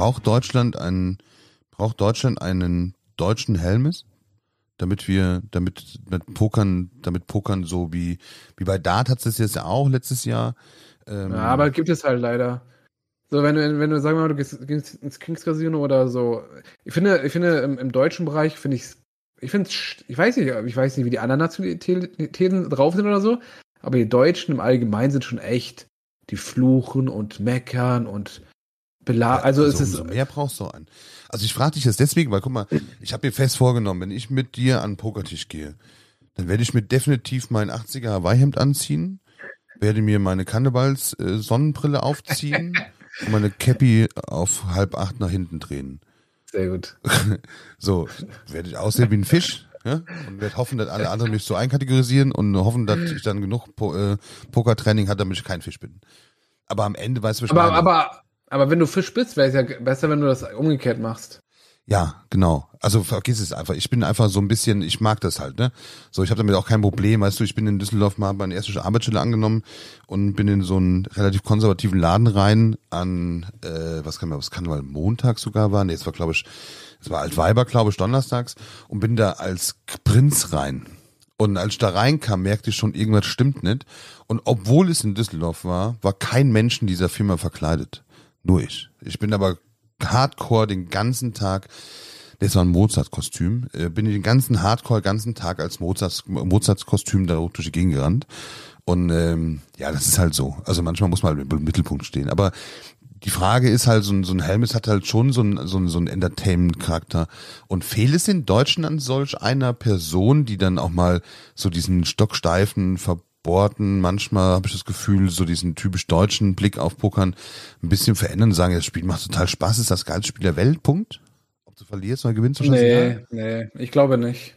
Braucht Deutschland einen, braucht Deutschland einen deutschen Helmes? Damit wir, damit mit Pokern, damit Pokern so wie, wie bei Dart hat es jetzt ja auch letztes Jahr. Ähm, ja, aber gibt es halt leider. So, wenn du, wenn du, sagen mal, du gehst, gehst ins Kings Casino oder so. Ich finde, ich finde, im, im deutschen Bereich finde ich ich finde ich weiß nicht, ich weiß nicht, wie die anderen Nationalitäten drauf sind oder so, aber die Deutschen im Allgemeinen sind schon echt, die fluchen und meckern und bela ja, also, also es ist mehr brauchst du einen. Also ich frage dich das deswegen, weil guck mal, ich habe mir fest vorgenommen, wenn ich mit dir an den Pokertisch gehe, dann werde ich mir definitiv mein 80er Hawaii-Hemd anziehen, werde mir meine Cannibals äh, Sonnenbrille aufziehen und meine Cappy auf halb acht nach hinten drehen. Sehr gut. so, werde ich aussehen wie ein Fisch. Ja? Und werde hoffen, dass alle anderen mich so einkategorisieren und hoffen, dass ich dann genug po äh, Pokertraining habe, damit ich kein Fisch bin. Aber am Ende weißt du, was aber. Aber, aber wenn du Fisch bist, wäre es ja besser, wenn du das umgekehrt machst. Ja, genau. Also vergiss es einfach. Ich bin einfach so ein bisschen, ich mag das halt, ne? So, ich habe damit auch kein Problem. Weißt du, ich bin in Düsseldorf mal meine erste Arbeitsstelle angenommen und bin in so einen relativ konservativen Laden rein an, äh, was kann man, was kann mal Montag sogar war? Nee, es war, glaube ich, es war Altweiber, glaube ich, donnerstags und bin da als Prinz rein. Und als ich da reinkam, merkte ich schon, irgendwas stimmt nicht. Und obwohl es in Düsseldorf war, war kein Mensch in dieser Firma verkleidet. Nur ich. Ich bin aber Hardcore den ganzen Tag. Das war ein Mozart-Kostüm. Äh, bin ich den ganzen Hardcore, ganzen Tag als Mozart-Kostüm da durch die Gegend gerannt. Und ähm, ja, das ist halt so. Also manchmal muss man halt im Mittelpunkt stehen. Aber die Frage ist halt, so ein, so ein Helmes hat halt schon so ein, so ein, so ein Entertainment-Charakter. Und fehlt es in Deutschen an solch einer Person, die dann auch mal so diesen stocksteifen, ver Sporten manchmal habe ich das Gefühl, so diesen typisch deutschen Blick auf Pokern ein bisschen verändern und sagen, das Spiel macht total Spaß, ist das geilste Spiel der Welt, Punkt. Ob du verlierst oder gewinnst, Nee, nee, ich glaube nicht.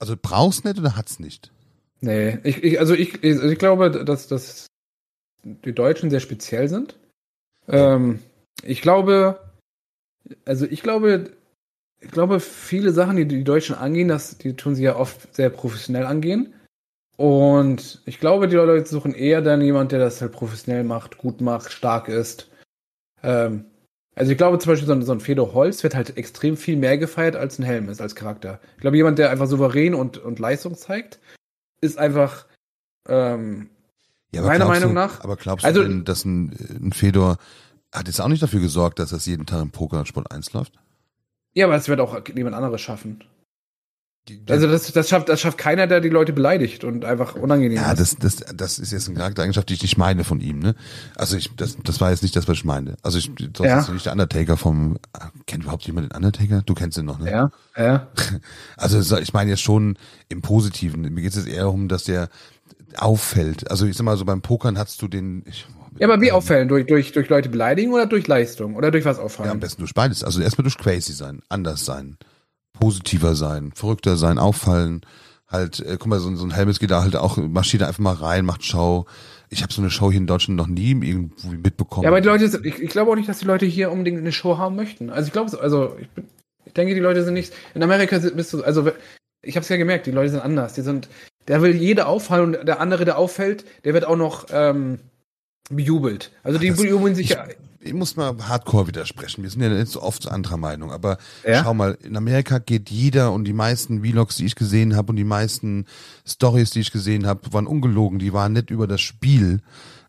Also brauchst nicht oder hat's nicht? Nee, ich, ich also ich, ich, ich glaube, dass, dass die Deutschen sehr speziell sind. Ähm, ich glaube, also ich glaube, ich glaube, viele Sachen, die die Deutschen angehen, das, die tun sie ja oft sehr professionell angehen. Und ich glaube, die Leute suchen eher dann jemand, der das halt professionell macht, gut macht, stark ist. Ähm, also ich glaube zum Beispiel, so ein, so ein Fedor Holz wird halt extrem viel mehr gefeiert als ein Helm ist, als Charakter. Ich glaube, jemand, der einfach souverän und, und Leistung zeigt, ist einfach ähm, ja, meiner Meinung du, nach. Aber glaubst also, du denn, dass ein, ein Fedor hat jetzt auch nicht dafür gesorgt, dass das jeden Tag im Poker Sport 1 läuft? Ja, aber es wird auch jemand anderes schaffen. Also das, das, schafft, das schafft keiner, der die Leute beleidigt und einfach unangenehm Ja, das, das, das ist jetzt eine Charaktereigenschaft, die ich nicht meine von ihm. Ne? Also ich, das, das war jetzt nicht das, was ich meine. Also ich, du ja. nicht der Undertaker vom, kennt überhaupt jemand den Undertaker? Du kennst ihn noch, ne? Ja, ja. Also ich meine jetzt schon im Positiven. Mir geht es jetzt eher darum, dass der auffällt. Also ich sag mal so beim Pokern hast du den, ich, ja, aber wie ähm, auffällen? Durch, durch, durch Leute beleidigen oder durch Leistung? Oder durch was auffallen? Ja, am besten durch beides. Also erstmal durch crazy sein, anders sein positiver sein, verrückter sein, auffallen. Halt, äh, guck mal, so, so ein Helmes geht da halt auch, marschiert einfach mal rein, macht Show. Ich habe so eine Show hier in Deutschland noch nie irgendwie mitbekommen. Ja, aber die Leute, ich, ich glaube auch nicht, dass die Leute hier unbedingt eine Show haben möchten. Also ich glaube, also ich, bin, ich denke, die Leute sind nicht. In Amerika bist du, also ich habe es ja gemerkt, die Leute sind anders. Die sind, der will jeder auffallen und der andere, der auffällt, der wird auch noch ähm, bejubelt. Also die bejubeln sich ja ich muss mal hardcore widersprechen. Wir sind ja nicht so oft anderer Meinung, aber ja? schau mal, in Amerika geht jeder und die meisten Vlogs, die ich gesehen habe und die meisten Stories, die ich gesehen habe, waren ungelogen. Die waren nicht über das Spiel,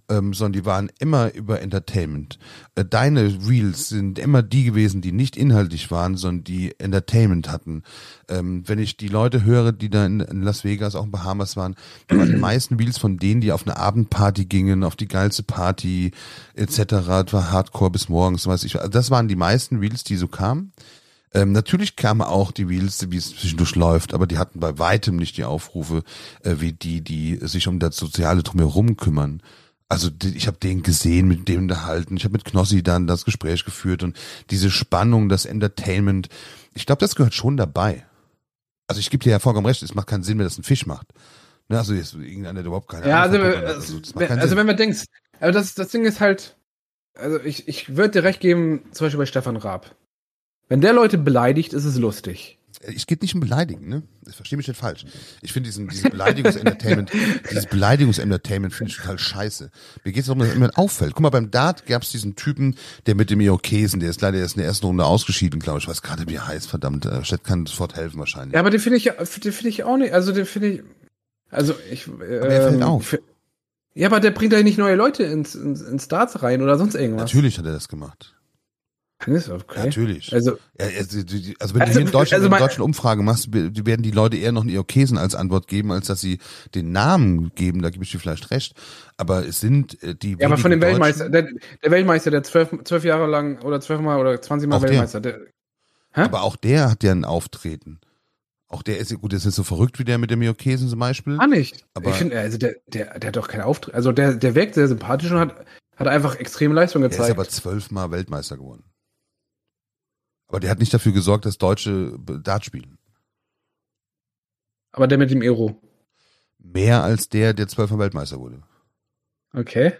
ähm, sondern die waren immer über Entertainment. Äh, deine Reels sind immer die gewesen, die nicht inhaltlich waren, sondern die Entertainment hatten. Ähm, wenn ich die Leute höre, die da in, in Las Vegas, auch in Bahamas waren, waren die meisten Reels von denen, die auf eine Abendparty gingen, auf die geilste Party etc. Das war Hardcore bis morgens, weiß ich. Also das waren die meisten Reels, die so kamen. Ähm, natürlich kamen auch die Reels, wie es zwischendurch läuft, aber die hatten bei weitem nicht die Aufrufe äh, wie die, die sich um das Soziale drumherum kümmern. Also ich habe den gesehen, mit dem unterhalten. Ich habe mit Knossi dann das Gespräch geführt und diese Spannung, das Entertainment. Ich glaube, das gehört schon dabei. Also ich gebe dir ja vollkommen recht, es macht keinen Sinn, wenn das ein Fisch macht. Ne, also jetzt irgendeiner, der überhaupt keine Ja, also, Ahnung Pokern hat. also, wenn, also wenn man denkt, aber das, das Ding ist halt, also ich, ich würde dir recht geben, zum Beispiel bei Stefan Raab. Wenn der Leute beleidigt, ist es lustig. Es geht nicht um Beleidigen, ne? Ich verstehe mich nicht falsch. Ich finde diesen, diesen Beleidigungs-Entertainment, dieses Beleidigungs-Entertainment finde ich total scheiße. Mir geht es darum, dass jemand auffällt. Guck mal, beim Dart gab es diesen Typen, der mit dem Irokesen, der ist leider erst in der ersten Runde ausgeschieden, glaube ich. Ich weiß gerade, wie er heißt, verdammt. Äh, Chat kann sofort helfen wahrscheinlich. Ja, aber den finde ich, den finde ich auch nicht, also den finde ich, also ich, ähm, er fällt auf. ich- Ja, aber der bringt ja nicht neue Leute ins, ins, ins Darts rein oder sonst irgendwas. Natürlich hat er das gemacht. Ist okay. Natürlich. Also, also, also wenn Also, du hier in Deutschland also eine deutsche Umfrage machst, werden die Leute eher noch einen Irokesen als Antwort geben, als dass sie den Namen geben, da gebe ich dir vielleicht recht. Aber es sind äh, die ja, aber von dem Weltmeister, der, der Weltmeister, der zwölf, zwölf Jahre lang oder zwölfmal oder zwanzig Mal Auch der. Weltmeister, der, Hä? Aber auch der hat ja ein Auftreten. Auch der ist, gut, der ist nicht so verrückt wie der mit dem Irokesen zum Beispiel. Gar nicht. Aber- ich finde, also der, der, der hat doch keinen Auftritt. Also der, der wirkt sehr sympathisch und hat, hat einfach extreme Leistung Der ist gezeigt. aber zwölfmal Weltmeister geworden. Aber der hat nicht dafür gesorgt, dass Deutsche Dart spielen. Aber, der mit dem Ero. Mehr als der, der zwölfmal Weltmeister wurde. Okay.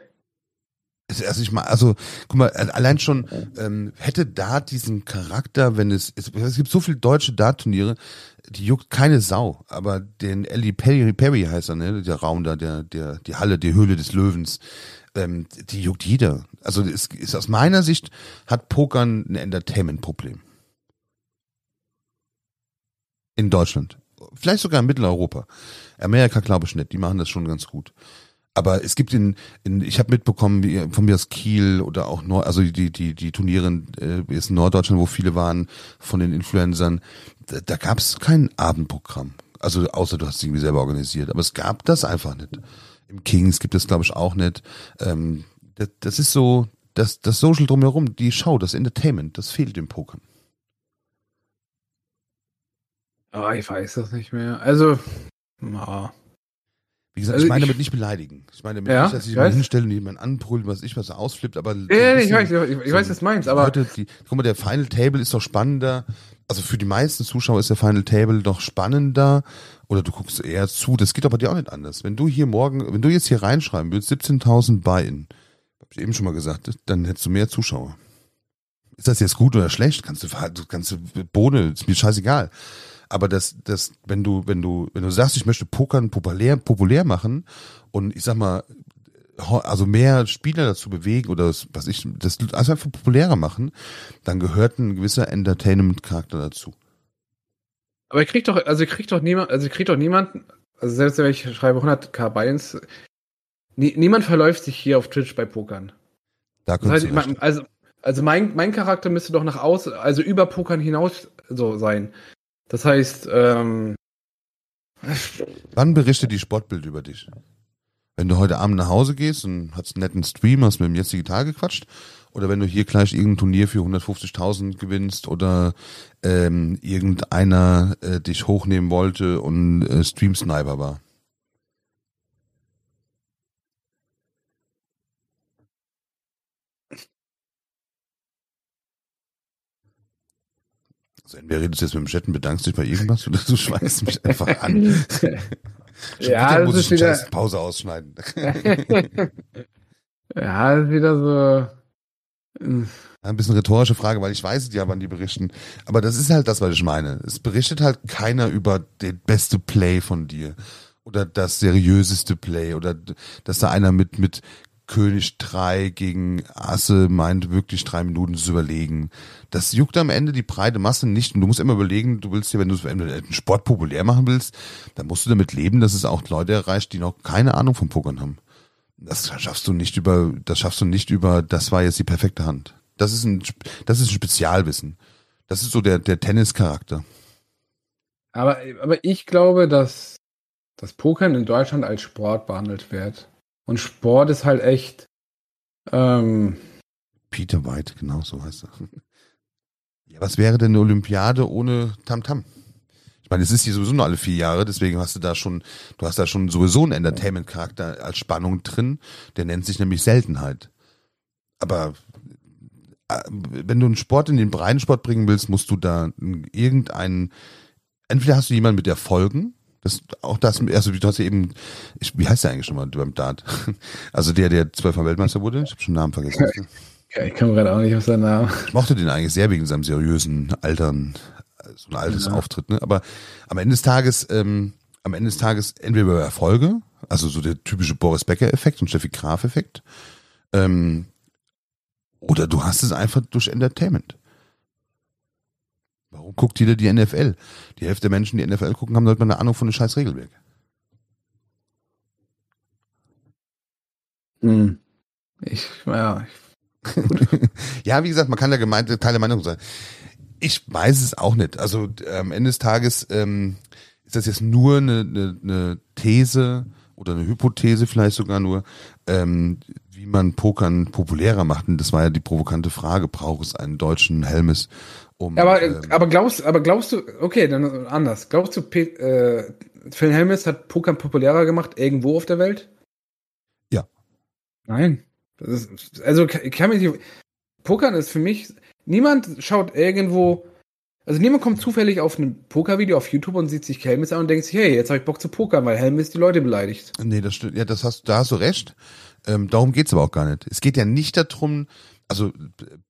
Also ich mal, also guck mal, allein schon ähm, hätte Dart diesen Charakter, wenn es, es, es gibt so viele deutsche Dart-Turniere, die juckt keine Sau. Aber den Ellie Perry, Perry heißt er, ne, der Raum da, der, der, die Halle, die Höhle des Löwens, ähm, die juckt jeder. Also es ist aus meiner Sicht hat Pokern ein Entertainment-Problem. In Deutschland. Vielleicht sogar in Mitteleuropa. Amerika glaube ich nicht, die machen das schon ganz gut. Aber es gibt in, in ich habe mitbekommen, wie von mir aus Kiel oder auch Nord, also die die die Turniere äh, ist in Norddeutschland, wo viele waren von den Influencern, da, da gab es kein Abendprogramm. Also außer du hast es irgendwie selber organisiert, aber es gab das einfach nicht. Im Kings gibt es glaube ich auch nicht. Ähm, das, das ist so das das Social drumherum, die Show, das Entertainment, das fehlt im Pokern. Oh, ich weiß das nicht mehr. Also, ja. Wie gesagt, Also ich meine ich- damit nicht beleidigen. Ich meine damit Ja, nicht, dass ich ich weiß. hinstelle und jemanden anbrüllen, was ich was er ausflippt, aber so Ja, ich bisschen- weiß, ich, ich weiß, was du meinst, aber die, guck mal, der Final Table ist doch spannender. Also für die meisten Zuschauer ist der Final Table doch spannender. Oder du guckst eher zu. Das geht aber dir auch nicht anders. Wenn du hier morgen, wenn du jetzt hier reinschreiben würdest, 17.000 Buy-in, hab ich eben schon mal gesagt, dann hättest du mehr Zuschauer. Ist das jetzt gut oder schlecht? Kannst du, kannst du, Bohne, ist mir scheißegal. Aber das, das, wenn du, wenn du, wenn du sagst, ich möchte Pokern populär, populär machen und ich sag mal, also mehr Spieler dazu bewegen oder das, was ich, das also einfach populärer machen, dann gehört ein gewisser Entertainment-Charakter dazu. Aber ich krieg doch, also ich krieg doch niemand, also ich krieg doch niemanden, also selbst wenn ich schreibe 100k Buy-ins, nie, niemand verläuft sich hier auf Twitch bei Pokern. Da Das heißt, man, also, also mein, mein Charakter müsste doch nach außen, also über Pokern hinaus so sein. Das heißt, ähm, Wann berichtet die Sportbild über dich? Wenn du heute Abend nach Hause gehst und hast einen netten Stream, hast mit dem jetzigen Tag gequatscht, oder wenn du hier gleich irgendein Turnier für 150.000 gewinnst oder ähm, irgendeiner äh, dich hochnehmen wollte und äh, Stream Sniper war. Also entweder redest du jetzt mit dem Chat und bedankst dich bei irgendwas oder du schweißt mich einfach an. Schon Ja, muss ist ich wieder- Pause ausschneiden. ja, das ist wieder so, äh, Ein bisschen rhetorische Frage, weil ich weiß ja, wann die berichten. Aber das ist halt das, was ich meine. Es berichtet halt keiner über den beste Play von dir. Oder das seriöseste Play. Oder dass da einer mit, mit König 3 gegen Asse meint, wirklich drei Minuten zu überlegen. Das juckt am Ende die breite Masse nicht. Und du musst immer überlegen, du willst du wenn du einen Sport populär machen willst, dann musst du damit leben, dass es auch Leute erreicht, die noch keine Ahnung vom Pokern haben. Das schaffst du nicht über, das schaffst du nicht über, das war jetzt die perfekte Hand. Das ist ein, das ist ein Spezialwissen. Das ist so der, der Tennischarakter. aber, aber ich glaube, dass das Pokern in Deutschland als Sport behandelt wird. Und Sport ist halt echt, ähm, Peter White, genau so heißt er. Ja, was wäre denn eine Olympiade ohne Tamtam? Ich Ich meine, es ist hier sowieso nur alle vier Jahre, deswegen hast du da schon, du hast da schon sowieso einen Entertainment-Charakter als Spannung drin, der nennt sich nämlich Seltenheit. Aber äh, wenn du einen Sport in den Breitensport bringen willst, musst du da irgendeinen, entweder hast du jemanden mit Erfolgen, das, auch das, also du hast ja eben, ich, wie heißt der eigentlich schon mal beim Dart? Also der, der zwölfmal Weltmeister wurde, ich habe schon den Namen vergessen. Ja, ich komme gerade auch nicht auf seinen Namen. Ich mochte den eigentlich sehr wegen seinem seriösen Altern, so ein altes ja. Auftritt, ne? Aber am Ende des Tages, ähm, am Ende des Tages entweder über Erfolge, also so der typische Boris Becker-Effekt und Steffi Graf-Effekt, ähm, oder du hast es einfach durch Entertainment. Warum guckt jeder die NFL? Die Hälfte der Menschen, die NFL gucken, haben halt mal eine Ahnung von dem scheiß Regelwerk. Hm. Ich, ja. ja, wie gesagt, man kann da gemeinte Teile Meinung sein ich weiß es auch nicht. Also am Ende des Tages ähm, ist das jetzt nur eine, eine, eine These oder eine Hypothese vielleicht sogar nur, ähm, wie man Pokern populärer macht. Und das war ja die provokante Frage, braucht es einen deutschen Helmes? Um, aber, ähm, aber glaubst, aber glaubst du, okay, dann anders. Glaubst du, P äh, Phil Helmes hat Pokern populärer gemacht irgendwo auf der Welt? Ja. Nein. Ist, also kann mich nicht. Pokern ist für mich Niemand schaut irgendwo, also niemand kommt zufällig auf ein Pokervideo auf YouTube und sieht sich Helmis an und denkt sich, hey, jetzt habe ich Bock zu pokern, weil Helmis die Leute beleidigt. Nee, das stimmt. Ja, das hast, da hast du recht. Ähm, darum geht's aber auch gar nicht. Es geht ja nicht darum, also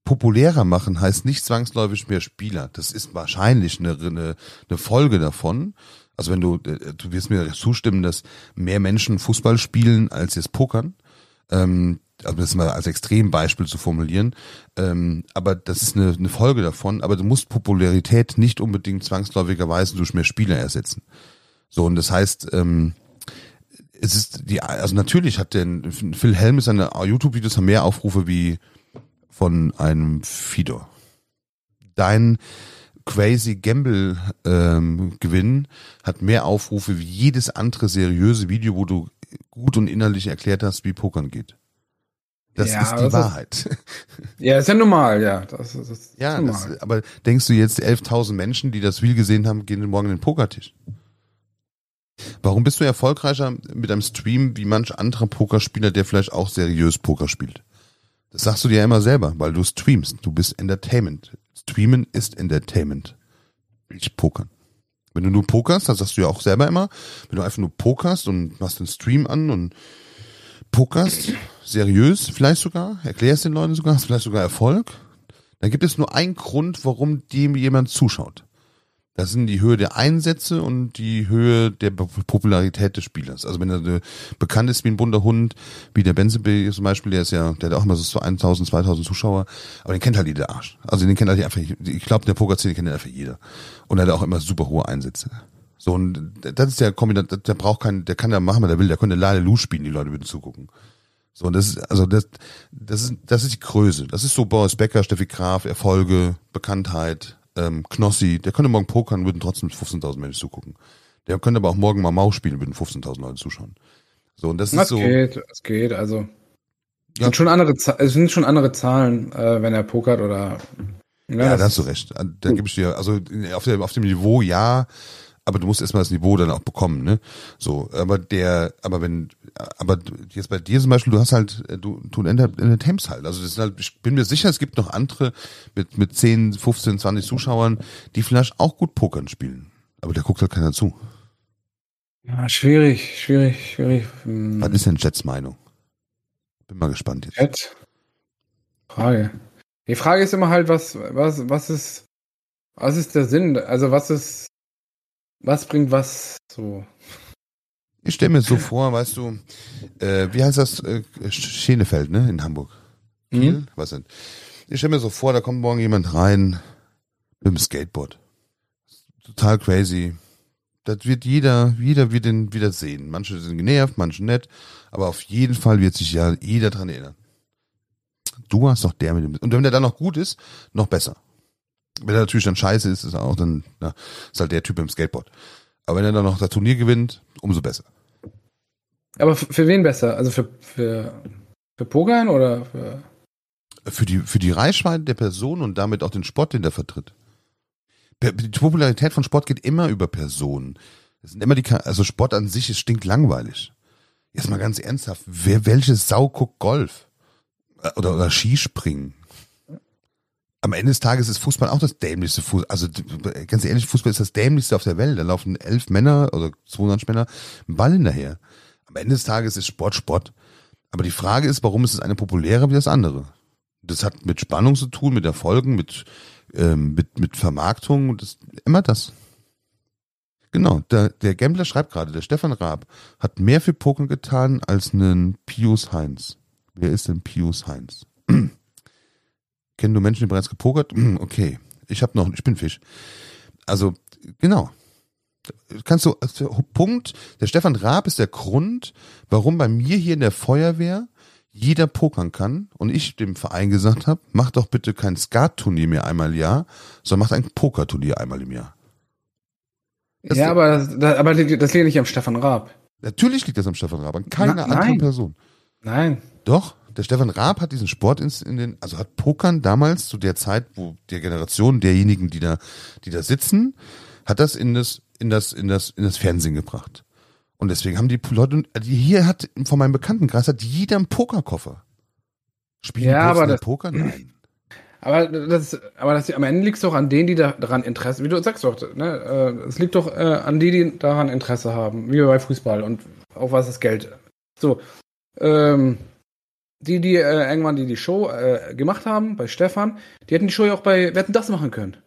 populärer machen heißt nicht zwangsläufig mehr Spieler. Das ist wahrscheinlich eine, eine, eine Folge davon. Also wenn du, äh, du wirst mir zustimmen, dass mehr Menschen Fußball spielen als jetzt pokern. Ähm, also das mal als Extrembeispiel zu formulieren, ähm, aber das ist eine, eine Folge davon, aber du musst Popularität nicht unbedingt zwangsläufigerweise durch mehr Spieler ersetzen. So, und das heißt, ähm, es ist die, also natürlich hat der Phil Helm seine YouTube-Videos haben mehr Aufrufe wie von einem Fidor. Dein Crazy Gamble ähm, Gewinn hat mehr Aufrufe wie jedes andere seriöse Video, wo du gut und innerlich erklärt hast, wie Pokern geht. Das ja, ist die das Wahrheit. Ist, ja, ist ja normal, ja. Das, das ist ja, normal. Das, aber denkst du jetzt 11.000 Menschen, die das Wheel gesehen haben, gehen morgen in den Pokertisch? Warum bist du erfolgreicher mit einem Stream wie manch anderer Pokerspieler, der vielleicht auch seriös Poker spielt? Das sagst du dir ja immer selber, weil du streamst. Du bist Entertainment. Streamen ist Entertainment. Ich pokern. Wenn du nur pokerst, das sagst du ja auch selber immer, wenn du einfach nur pokerst und machst den Stream an und pokerst, seriös vielleicht sogar, erklärst den Leuten sogar, hast vielleicht sogar Erfolg, dann gibt es nur einen Grund, warum dem jemand zuschaut. Das sind die Höhe der Einsätze und die Höhe der Popularität des Spielers. Also wenn er bekannt ist wie ein bunter Hund, wie der Benzebe zum Beispiel, der ist ja, der hat auch immer so 1000, 2000 Zuschauer, aber den kennt halt jeder Arsch. Also den kennt halt einfach, ich glaube, der Pokerszene kennt einfach jeder. Und er hat auch immer super hohe Einsätze. So, und das ist der Kombinat, der braucht keinen, der kann ja machen, was er will, der könnte Lale Lu spielen, die Leute würden zugucken. So, und das ist, also das, das ist, das ist die Größe. Das ist so Boris Becker, Steffi Graf, Erfolge, Bekanntheit, ähm, Knossi, der könnte morgen pokern, würden trotzdem 15.000 Menschen zugucken. Der könnte aber auch morgen mal Maus spielen, würden 15.000 Leute zuschauen. So, und das, das ist so. Es geht, es geht, also. Ja. Sind schon andere, es sind schon andere Zahlen, äh, wenn er pokert oder. Ja, ja da hast du recht. Da gebe ich dir, also auf, der, auf dem Niveau ja, aber du musst erstmal das Niveau dann auch bekommen, ne? So, aber der, aber wenn, aber jetzt bei dir zum Beispiel, du hast halt, du, du entertainst halt. Also das ist halt, ich bin mir sicher, es gibt noch andere mit, mit 10, 15, 20 Zuschauern, die vielleicht auch gut Pokern spielen. Aber da guckt halt keiner zu. Ja, schwierig, schwierig, schwierig. Hm. Was ist denn Jets Meinung? Bin mal gespannt jetzt. Jet? Frage. Die Frage ist immer halt, was, was, was ist, was ist der Sinn? Also was ist, was bringt was so? Ich stelle mir so vor, weißt du, äh, wie heißt das? Äh, Schenefeld, ne? In Hamburg. Kiel? Mhm. Was denn? Ich stelle mir so vor, da kommt morgen jemand rein mit dem Skateboard. Total crazy. Das wird jeder, jeder wird den wieder sehen. Manche sind genervt, manche nett, aber auf jeden Fall wird sich ja jeder dran erinnern. Du hast doch der mit dem. Und wenn der dann noch gut ist, noch besser. Wenn er natürlich dann scheiße ist, ist er auch dann, na, ist halt der Typ im Skateboard. Aber wenn er dann noch das Turnier gewinnt, umso besser. Aber für wen besser? Also für, für, für Pokern oder für. Für die, für die Reichweite der Person und damit auch den Sport, den der vertritt. Die Popularität von Sport geht immer über Personen. Das sind immer die, also Sport an sich ist stinkt langweilig. Jetzt mal ganz ernsthaft, wer, welche Sau guckt Golf? Äh, oder, oder Skispringen? Am Ende des Tages ist Fußball auch das dämlichste Fußball. Also ganz ehrlich, Fußball ist das dämlichste auf der Welt. Da laufen elf Männer oder 200 Männer einen Ball hinterher. Am Ende des Tages ist Sport Sport. Aber die Frage ist, warum ist es eine populärer wie das andere? Das hat mit Spannung zu tun, mit Erfolgen, mit, ähm, mit, mit Vermarktung. Das, immer das. Genau, der, der Gambler schreibt gerade, der Stefan Raab hat mehr für Poker getan als einen Pius Heinz. Wer ist denn Pius Heinz? Kennen du Menschen, die bereits gepokert? okay, ich habe noch, ich bin Fisch. Also, genau. Kannst du, also, Punkt, der Stefan Raab ist der Grund, warum bei mir hier in der Feuerwehr jeder pokern kann und ich dem Verein gesagt habe, mach doch bitte kein Skat-Turnier mehr einmal im Jahr, sondern mach ein Pokerturnier einmal im Jahr. Das ja, aber das, aber das liegt nicht am Stefan Raab. Natürlich liegt das am Stefan Raab, an keiner Na, anderen Person. Nein. Doch, der Stefan Raab hat diesen Sport in, den, also hat Pokern damals zu der Zeit, wo der Generation derjenigen, die da, die da sitzen, hat das in das, in das, in das, in das Fernsehen gebracht. Und deswegen haben die Leute, die hier hat, von meinem Bekanntenkreis hat jeder einen Pokerkoffer. Spielen ja, aber das, Poker? Nein. Aber das, aber das am Ende liegt es doch an denen, die da, daran Interesse, wie du sagst doch, ne, äh, es liegt doch äh, an die, die daran Interesse haben, wie bei Fußball und auch was das Geld. So, ähm, die, die äh, irgendwann die die Show äh, gemacht haben bei Stefan, die hätten die Show ja auch bei Wetten das machen können.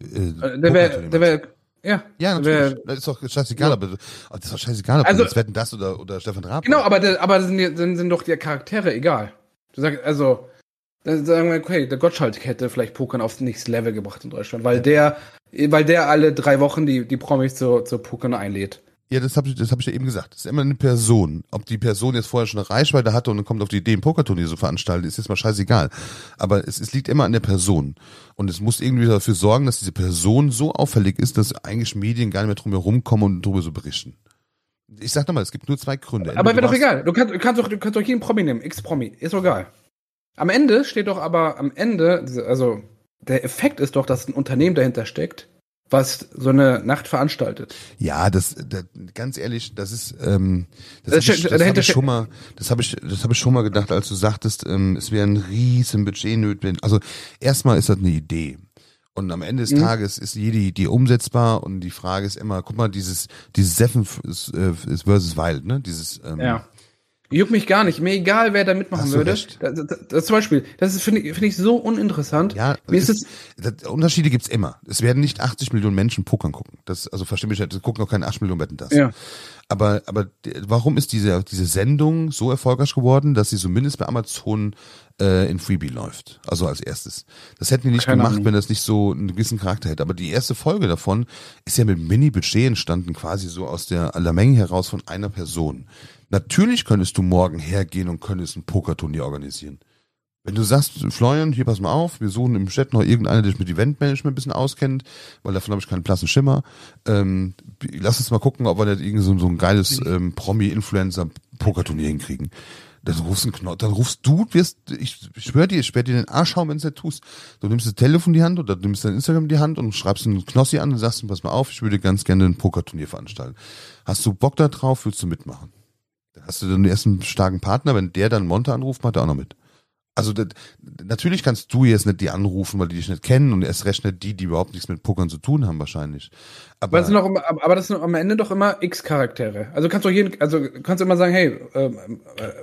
Äh, äh der wäre, der wäre, ja. Ja, natürlich. Wär, das ist doch scheißegal, ja. aber das ist doch scheißegal, ob also, das Wetten das oder, oder Stefan Raab. Genau, aber, der, aber sind, sind, sind doch die Charaktere egal. Du sagst, also, dann sagen wir, okay, der Gottschalk hätte vielleicht Pokern aufs nächste Level gebracht in Deutschland, weil der, weil der alle drei Wochen die, die Promis zur, zur Pokern einlädt. Ja, das habe ich, das hab ich ja eben gesagt. Das ist immer eine Person. Ob die Person jetzt vorher schon eine Reichweite hatte und dann kommt auf die Idee, ein Pokerturnier zu veranstalten, ist jetzt mal scheißegal. Aber es, es liegt immer an der Person. Und es muss irgendwie dafür sorgen, dass diese Person so auffällig ist, dass eigentlich Medien gar nicht mehr drum herum kommen und darüber so berichten. Ich sag nochmal, es gibt nur zwei Gründe. Aber wäre doch egal. Du kannst, du kannst doch, du kannst doch jeden Promi nehmen. X-Promi. Ist doch egal. Am Ende steht doch aber am Ende, also der Effekt ist doch, dass ein Unternehmen dahinter steckt, was so eine Nacht veranstaltet. Ja, das, das ganz ehrlich, das ist ähm, das, das, ich, das habe ich schon mal, das habe ich, das habe ich schon mal gedacht, als du sagtest, ähm, es wäre ein riesen Budget notwendig. Also erstmal ist das eine Idee. Und am Ende des mhm. Tages ist jede Idee umsetzbar und die Frage ist immer, guck mal, dieses, dieses Seven äh, versus Wild, ne? Dieses ähm, ja. Juckt mich gar nicht. Mir egal, wer da mitmachen würde. Das, das, das, zum Beispiel, das finde ich, finde ich so uninteressant. Ja, Mir ist es, das, Unterschiede gibt's immer. Es werden nicht 80 Millionen Menschen Pokern gucken. Das, also verstehe mich, das gucken auch keine 8 Millionen Wetten das. Ja. Aber, aber warum ist diese, diese Sendung so erfolgreich geworden, dass sie zumindest bei Amazon äh, in Freebie läuft? Also als erstes. Das hätten die nicht keine gemacht, Ahnung. wenn das nicht so einen gewissen Charakter hätte. Aber die erste Folge davon ist ja mit Mini-Budget entstanden, quasi so aus der aller Menge heraus von einer Person. Natürlich könntest du morgen hergehen und könntest ein Pokerturnier organisieren. Wenn du sagst, Florian, hier pass mal auf, wir suchen im Chat noch irgendeiner, der sich mit Eventmanagement ein bisschen auskennt, weil davon habe ich keinen blassen Schimmer. Ähm, lass uns mal gucken, ob wir nicht irgendwie so, so ein geiles ähm, Promi-Influencer-Pokerturnier hinkriegen. Dann rufst, du einen dann rufst du, wirst, ich, schwöre dir, ich werde dir den Arsch schauen, wenn du nicht tust. Du nimmst das Telefon in die Hand oder du nimmst dein Instagram in die Hand und schreibst einen Knossi an und sagst pass mal auf, ich würde ganz gerne ein Pokerturnier veranstalten. Hast du Bock da drauf, willst du mitmachen? Hast du dann erst einen starken Partner, wenn der dann Monte anruft, macht er auch noch mit. Also das, natürlich kannst du jetzt nicht die anrufen, weil die dich nicht kennen und erst recht nicht die, die überhaupt nichts mit Pokern zu tun haben wahrscheinlich. Aber, aber das sind, auch, aber das sind am Ende doch immer X-Charaktere. Also kannst du jeden, also kannst du immer sagen, hey, äh,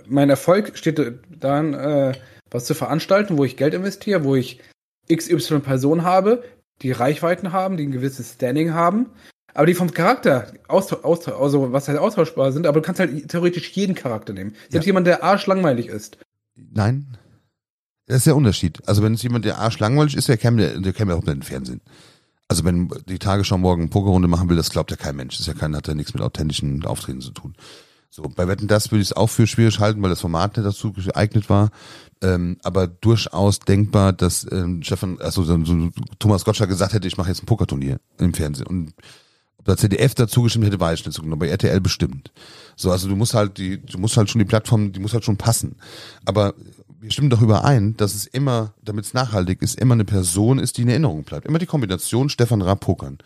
mein Erfolg steht daran, äh, was zu veranstalten, wo ich Geld investiere, wo ich XY Personen habe, die Reichweiten haben, die ein gewisses Standing haben aber die vom Charakter austausch, austausch, also was heißt austauschbar sind, aber du kannst halt theoretisch jeden Charakter nehmen. Selbst ja. jemand, der arschlangweilig ist. Nein. Das ist der Unterschied. Also wenn es jemand, der arschlangweilig ist, der käme, der, der käme ja auch nicht den Fernsehen. Also wenn die Tagesschau morgen eine Pokerrunde machen will, das glaubt ja kein Mensch. Das ist ja kein, hat ja nichts mit authentischen Auftreten zu tun. So, bei Wetten, das würde ich es auch für schwierig halten, weil das Format nicht dazu geeignet war. Ähm, aber durchaus denkbar, dass ähm, Stefan, also so, so Thomas Gottschalk gesagt hätte, ich mache jetzt ein Pokerturnier im Fernsehen. Und da ZDF dazu gestimmt hätte, weiß ich nicht so genau, bei RTL bestimmt. So, also du musst halt die, du musst halt schon die Plattform, die muss halt schon passen. Aber wir stimmen doch überein, dass es immer, damit es nachhaltig ist, immer eine Person ist, die in Erinnerung bleibt. Immer die Kombination Stefan Raab pokern.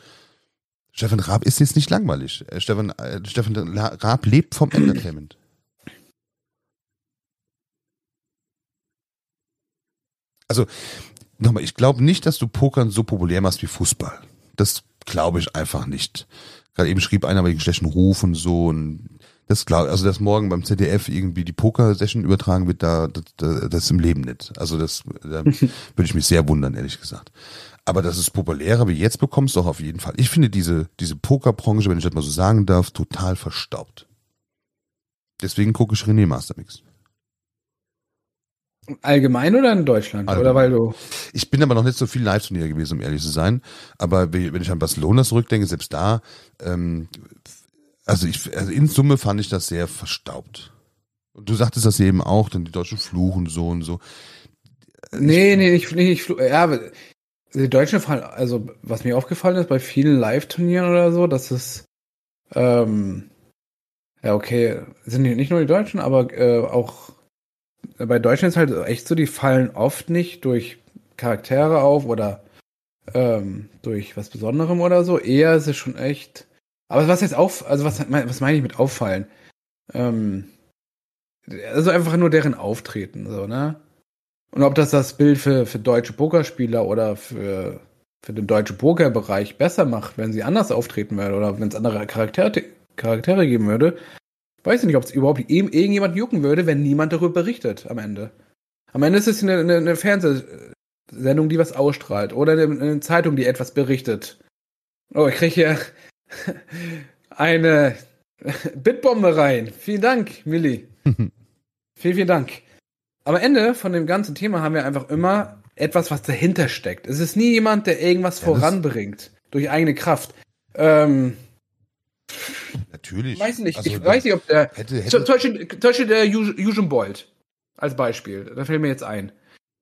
Stefan Raab ist jetzt nicht langweilig. Äh, Stefan, äh, Stefan Raab lebt vom Entertainment. Also, nochmal, ich glaube nicht, dass du Pokern so populär machst wie Fußball. Das glaube ich einfach nicht. Gerade eben schrieb einer wegen schlechten Ruf und so und das glaube also dass morgen beim ZDF irgendwie die Poker-Session übertragen wird, da das, das ist im Leben nicht. Also das da würde ich mich sehr wundern, ehrlich gesagt. Aber dass es populärer wie jetzt bekommst, doch auf jeden Fall. Ich finde diese, diese Pokerbranche, wenn ich das mal so sagen darf, total verstaubt. Deswegen gucke ich René Mastermix. Allgemein oder in Deutschland? Allgemein. Oder weil du. Ich bin aber noch nicht so viel Live-Turnier gewesen, um ehrlich zu sein. Aber wenn ich an Barcelona zurückdenke, selbst da, ähm, also ich, also in Summe fand ich das sehr verstaubt. Und du sagtest das eben auch, dann die deutschen Fluchen so und so. Nee, nee, ich, nee, ich, ja, die deutschen Fall, also was mir aufgefallen ist bei vielen Live-Turnieren oder so, dass es, ähm, ja, okay, sind nicht nur die Deutschen, aber äh, auch bei Deutschen ist halt echt so, die fallen oft nicht durch Charaktere auf oder ähm, durch was Besonderem oder so. Eher ist es schon echt. Aber was jetzt auf, also was, was meine ich mit auffallen? Ähm, also einfach nur deren Auftreten, so, ne? Und ob das das Bild für, für deutsche Pokerspieler oder für, für den deutschen Pokerbereich besser macht, wenn sie anders auftreten würde oder wenn es andere Charaktere, Charaktere geben würde, weiß ich nicht, ob es überhaupt irgendjemand jucken würde, wenn niemand darüber berichtet am Ende. Am Ende ist es eine, eine, eine Fernsehsendung, die was ausstrahlt oder eine, eine Zeitung, die etwas berichtet. Oh, ich kriege hier eine Bitbombe rein. Vielen Dank, Milli. vielen, vielen Dank. Am Ende von dem ganzen Thema haben wir einfach immer etwas, was dahinter steckt. Es ist nie jemand, der irgendwas ja, voranbringt durch eigene Kraft. Ähm, Natürlich. Weiß nicht. Also, ich weiß nicht, ob der. Hätte, hätte zum, Beispiel, zum Beispiel der Usain Bolt als Beispiel. Da fällt mir jetzt ein.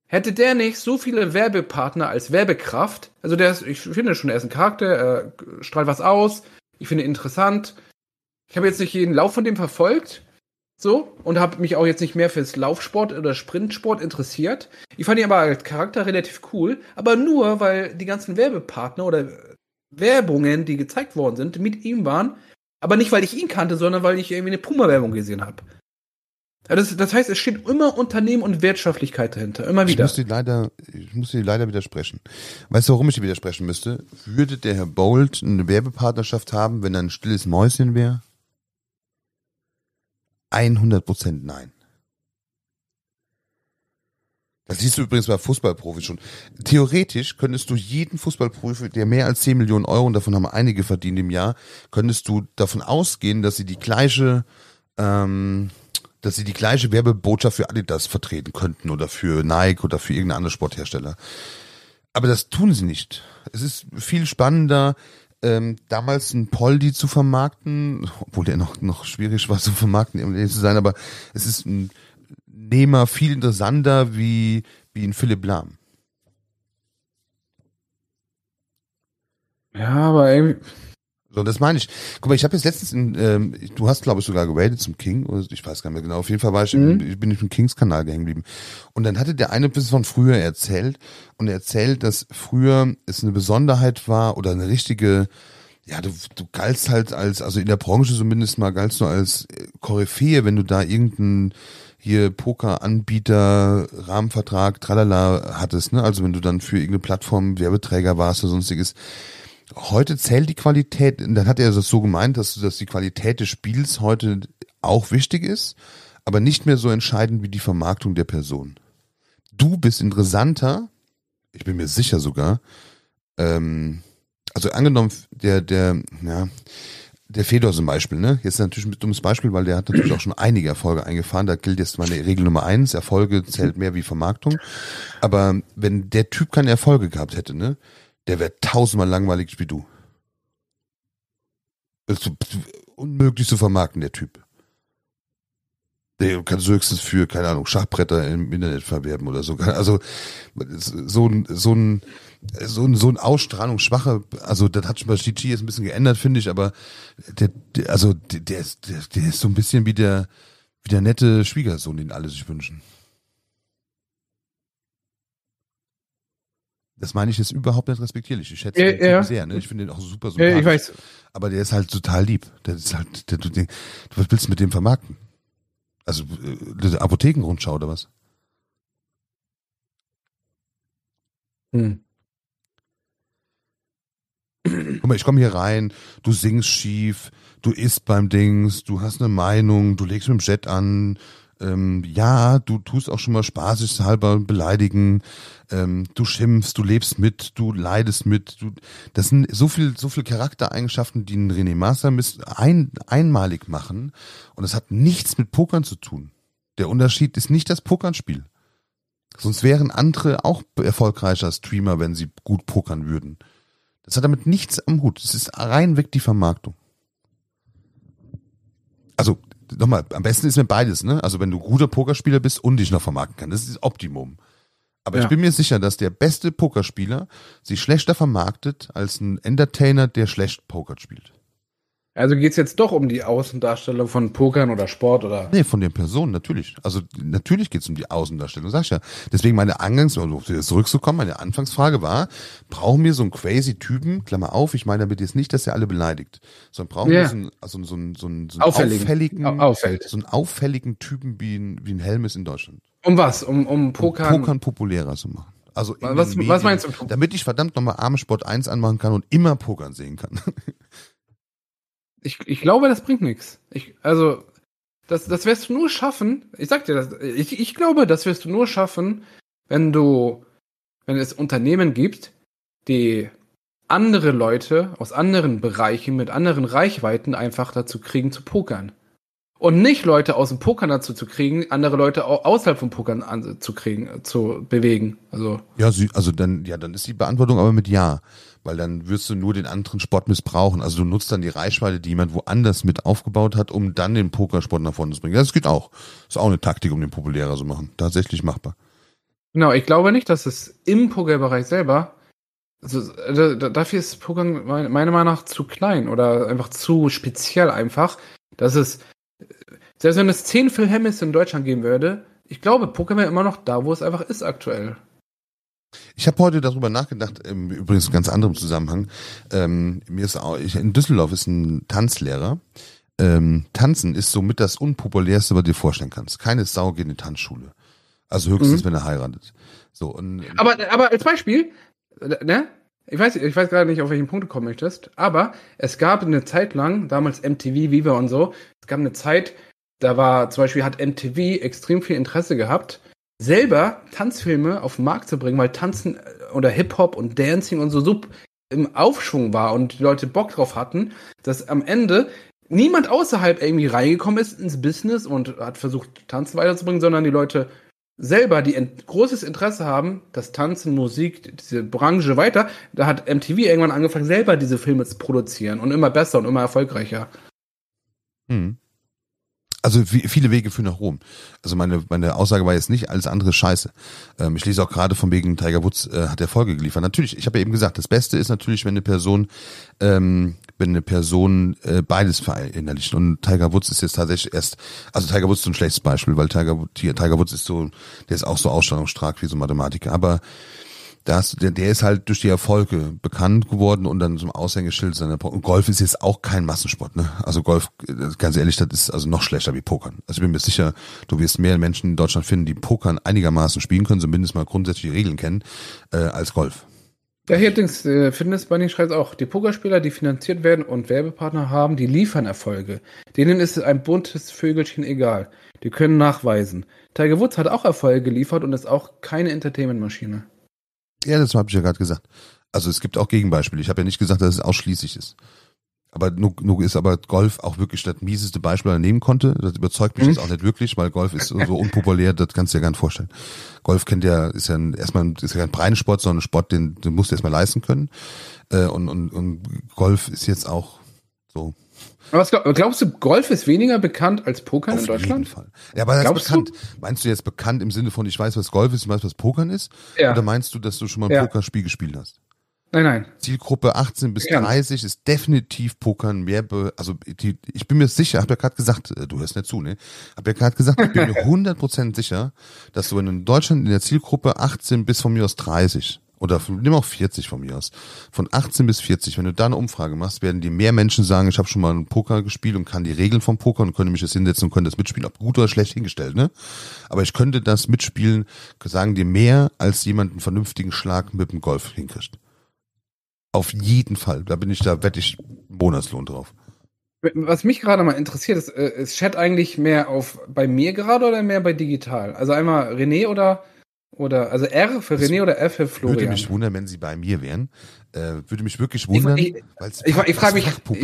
Hätte der nicht so viele Werbepartner als Werbekraft, also der ist, ich finde schon, er ist ein Charakter, er strahlt was aus, ich finde ihn interessant. Ich habe jetzt nicht jeden Lauf von dem verfolgt, so, und habe mich auch jetzt nicht mehr fürs Laufsport oder Sprintsport interessiert. Ich fand ihn aber als Charakter relativ cool, aber nur, weil die ganzen Werbepartner oder Werbungen, die gezeigt worden sind, mit ihm waren. Aber nicht, weil ich ihn kannte, sondern weil ich irgendwie eine Puma-Werbung gesehen habe. Das, das, heißt, es steht immer Unternehmen und Wirtschaftlichkeit dahinter. Immer wieder. Ich muss dir leider, ich muss dir leider widersprechen. Weißt du, warum ich dir widersprechen müsste? Würde der Herr Bolt eine Werbepartnerschaft haben, wenn er ein stilles Mäuschen wäre? 100 Prozent nein. Das siehst du übrigens bei Fußballprofis schon. Theoretisch könntest du jeden Fußballprofi, der mehr als 10 Millionen Euro, und davon haben einige verdient im Jahr, könntest du davon ausgehen, dass sie die gleiche, ähm, dass sie die gleiche Werbebotschaft für Adidas vertreten könnten oder für Nike oder für irgendeinen anderen Sporthersteller. Aber das tun sie nicht. Es ist viel spannender, ähm, damals ein Poldi zu vermarkten, obwohl der noch, noch schwierig war zu vermarkten, zu sein, aber es ist ein Nehmer viel interessanter wie, wie ein Philipp Lahm. Ja, aber irgendwie. So, das meine ich. Guck mal, ich habe jetzt letztens, in, ähm, du hast glaube ich sogar geradet zum King, oder ich weiß gar nicht mehr genau. Auf jeden Fall war ich, mhm. im, ich bin ich im Kings-Kanal hängen geblieben. Und dann hatte der eine bisschen von früher erzählt und er erzählt, dass früher es eine Besonderheit war oder eine richtige, ja, du, du galtst halt als, also in der Branche zumindest mal galtst du als Koryphäe, wenn du da irgendeinen hier Poker-Anbieter, Rahmenvertrag, tralala hattest, ne? Also wenn du dann für irgendeine Plattform Werbeträger warst oder sonstiges. Heute zählt die Qualität, dann hat er das so gemeint, dass, dass die Qualität des Spiels heute auch wichtig ist, aber nicht mehr so entscheidend wie die Vermarktung der Person. Du bist interessanter, ich bin mir sicher sogar, ähm, also angenommen, der, der, ja, der Fedor zum Beispiel, ne? Jetzt natürlich ein dummes Beispiel, weil der hat natürlich auch schon einige Erfolge eingefahren. Da gilt jetzt meine Regel Nummer eins. Erfolge zählt mehr wie Vermarktung. Aber wenn der Typ keine Erfolge gehabt hätte, ne? Der wäre tausendmal langweilig wie du. Ist unmöglich zu vermarkten, der Typ. Nee, du kannst höchstens für, keine Ahnung, Schachbretter im Internet verwerben oder so. Also so ein, so ein so ein, so ein Ausstrahlungsschwache, also das hat schon bei Shichi jetzt ein bisschen geändert, finde ich, aber der, der also der, der, ist, der, der, ist so ein bisschen wie der, wie der nette Schwiegersohn, den alle sich wünschen. Das meine ich jetzt überhaupt nicht respektierlich. Ich schätze ja, den ja. sehr, ne? Ich finde den auch super super. Ja, ich weiß. Aber der ist halt total lieb. Der ist halt, der, der, was willst du mit dem vermarkten? Also, äh, Apothekenrundschau oder was? Hm. Guck mal, ich komme hier rein, du singst schief, du isst beim Dings, du hast eine Meinung, du legst mit dem Jet an, ähm, ja, du tust auch schon mal spaßeshalber beleidigen, ähm, du schimpfst, du lebst mit, du leidest mit, du, das sind so viel, so viel Charaktereigenschaften, die einen René Master ein, einmalig machen und das hat nichts mit Pokern zu tun. Der Unterschied ist nicht das Pokernspiel. Sonst wären andere auch erfolgreicher Streamer, wenn sie gut pokern würden. Das hat damit nichts am Hut. Es ist rein weg die Vermarktung. Also, nochmal, am besten ist mir beides, ne? Also, wenn du guter Pokerspieler bist und dich noch vermarkten kannst, das ist das Optimum. Aber Ja. ich bin mir sicher, dass der beste Pokerspieler sich schlechter vermarktet als ein Entertainer, der schlecht Poker spielt. Also geht's jetzt doch um die Außendarstellung von Pokern oder Sport oder. Nee, von den Personen, natürlich. Also natürlich geht's um die Außendarstellung, sag ich ja. Deswegen meine Angangs, um auf das zurückzukommen, meine Anfangsfrage war, brauchen wir so einen crazy Typen, Klammer auf, ich meine damit jetzt nicht, dass er alle beleidigt, sondern brauchen Ja. wir so einen, also so einen, so einen, so einen Auffälligen. auffälligen, Au- auffällt. so einen auffälligen Typen wie ein, wie ein Helmes in Deutschland. Um was? Um, um Pokern. Um Pokern populärer zu machen. Also Was- was meinst du? Damit ich verdammt nochmal Armsport 1 anmachen kann und immer Pokern sehen kann. Ich, ich glaube, das bringt nichts. Ich, also, das, das wirst du nur schaffen. Ich sag dir das. Ich, ich glaube, das wirst du nur schaffen, wenn du, wenn es Unternehmen gibt, die andere Leute aus anderen Bereichen mit anderen Reichweiten einfach dazu kriegen zu pokern. Und nicht Leute aus dem Pokern dazu zu kriegen, andere Leute au- außerhalb vom Pokern an, zu kriegen, zu bewegen. Also, Ja, also dann, ja, dann ist die Beantwortung aber mit Ja. Weil dann wirst du nur den anderen Sport missbrauchen. Also du nutzt dann die Reichweite, die jemand woanders mit aufgebaut hat, um dann den Pokersport nach vorne zu bringen. Das geht auch. Ist auch eine Taktik, um den populärer zu machen. Tatsächlich machbar. Genau, ich glaube nicht, dass es im Pokerbereich selber, also, da, dafür ist Poker meine, meiner Meinung nach zu klein oder einfach zu speziell einfach, dass es, selbst wenn es zehn Phil Hemmings in Deutschland geben würde, ich glaube, Poker wäre immer noch da, wo es einfach ist aktuell. Ich habe heute darüber nachgedacht, ähm, übrigens in ganz anderem Zusammenhang. Ähm, mir ist auch, ich, in Düsseldorf ist ein Tanzlehrer. Ähm, Tanzen ist somit das unpopulärste, was du dir vorstellen kannst. Keine Sau geht in die Tanzschule. Also höchstens, Mhm. wenn er heiratet. So, und, Aber, aber als Beispiel, ne? Ich weiß, ich weiß gerade nicht, auf welchen Punkt du kommen möchtest, aber es gab eine Zeit lang, damals MTV, Viva und so, es gab eine Zeit, da war zum Beispiel hat MTV extrem viel Interesse gehabt, selber Tanzfilme auf den Markt zu bringen, weil Tanzen äh, oder Hip-Hop und Dancing und so, so im Aufschwung war und die Leute Bock drauf hatten, dass am Ende niemand außerhalb irgendwie reingekommen ist ins Business und hat versucht, Tanzen weiterzubringen, sondern die Leute selber, die ein großes Interesse haben, das Tanzen, Musik, diese Branche weiter, da hat MTV irgendwann angefangen, selber diese Filme zu produzieren und immer besser und immer erfolgreicher. Hm. Also viele Wege führen nach Rom. Also meine, meine Aussage war jetzt nicht, alles andere ist scheiße. Ähm, ich lese auch gerade von wegen Tiger Woods äh, hat Erfolge geliefert. Natürlich, ich habe ja eben gesagt, das Beste ist natürlich, wenn eine Person, ähm, wenn eine Person äh, beides verinnerlicht. Und Tiger Woods ist jetzt tatsächlich erst, also Tiger Woods ist ein schlechtes Beispiel, weil Tiger, Tiger Woods ist so, der ist auch so ausstrahlungsstark wie so Mathematiker. Aber da hast der, ist halt durch die Erfolge bekannt geworden und dann zum Aushängeschild seiner Po- und Golf ist jetzt auch kein Massensport, ne? Also Golf, äh, ganz ehrlich, das ist also noch schlechter wie Pokern. Also ich bin mir sicher, du wirst mehr Menschen in Deutschland finden, die Pokern einigermaßen spielen können, zumindest mal grundsätzlich die Regeln kennen, äh, als Golf. Ja, hier übrigens, äh, Fitness Bunny schreibt auch, die Pokerspieler, die finanziert werden und Werbepartner haben, die liefern Erfolge. Denen ist ein buntes Vögelchen egal. Die können nachweisen. Tiger Woods hat auch Erfolge geliefert und ist auch keine Entertainment-Maschine. Ja, das habe ich ja gerade gesagt. Also es gibt auch Gegenbeispiele. Ich habe ja nicht gesagt, dass es ausschließlich ist. Aber nur, ist aber Golf auch wirklich das mieseste Beispiel, das er nehmen konnte. Das überzeugt mich Mhm. jetzt auch nicht wirklich, weil Golf ist so, unpopulär, das kannst du dir gar nicht vorstellen. Golf kennt ja, ist ja ein, erstmal ist ja kein Breitensport, sondern ein Sport, den, den musst du erstmal leisten können. Äh, und, und, und Golf ist jetzt auch so. Aber was glaub, glaubst du, Golf ist weniger bekannt als Pokern in Auf Deutschland? jeden Fall. Ja, aber das ist Glaubst bekannt. Meinst du jetzt bekannt im Sinne von, ich weiß, was Golf ist, ich weiß, was Pokern ist? Ja. Oder meinst du, dass du schon mal ein Ja. Pokerspiel gespielt hast? Nein, nein. Zielgruppe 18 bis Ja. 30 ist definitiv Pokern mehr, be also die, ich bin mir sicher, hab ja gerade gesagt, äh, du hörst nicht zu, ne? Hab ja gerade gesagt, ich bin mir 100% sicher, dass du du in Deutschland in der Zielgruppe 18 bis von mir aus 30 oder von, nimm auch 40 von mir aus, von 18 bis 40, wenn du da eine Umfrage machst, werden dir mehr Menschen sagen, ich habe schon mal einen Poker gespielt und kann die Regeln vom Poker und könnte mich jetzt hinsetzen und könnte das mitspielen, ob gut oder schlecht hingestellt, ne? Aber ich könnte das mitspielen, sagen dir mehr, als jemand einen vernünftigen Schlag mit dem Golf hinkriegt. Auf jeden Fall. Da bin ich, da wette ich Monatslohn drauf. Was mich gerade mal interessiert, ist, äh, ist Chat eigentlich mehr auf bei mir gerade oder mehr bei digital? Also einmal René oder oder also R für René oder F für Florian? Würde mich wundern, wenn sie bei mir wären. Äh, würde mich wirklich wundern. Ich, ich, ich, ich frage mich, ich,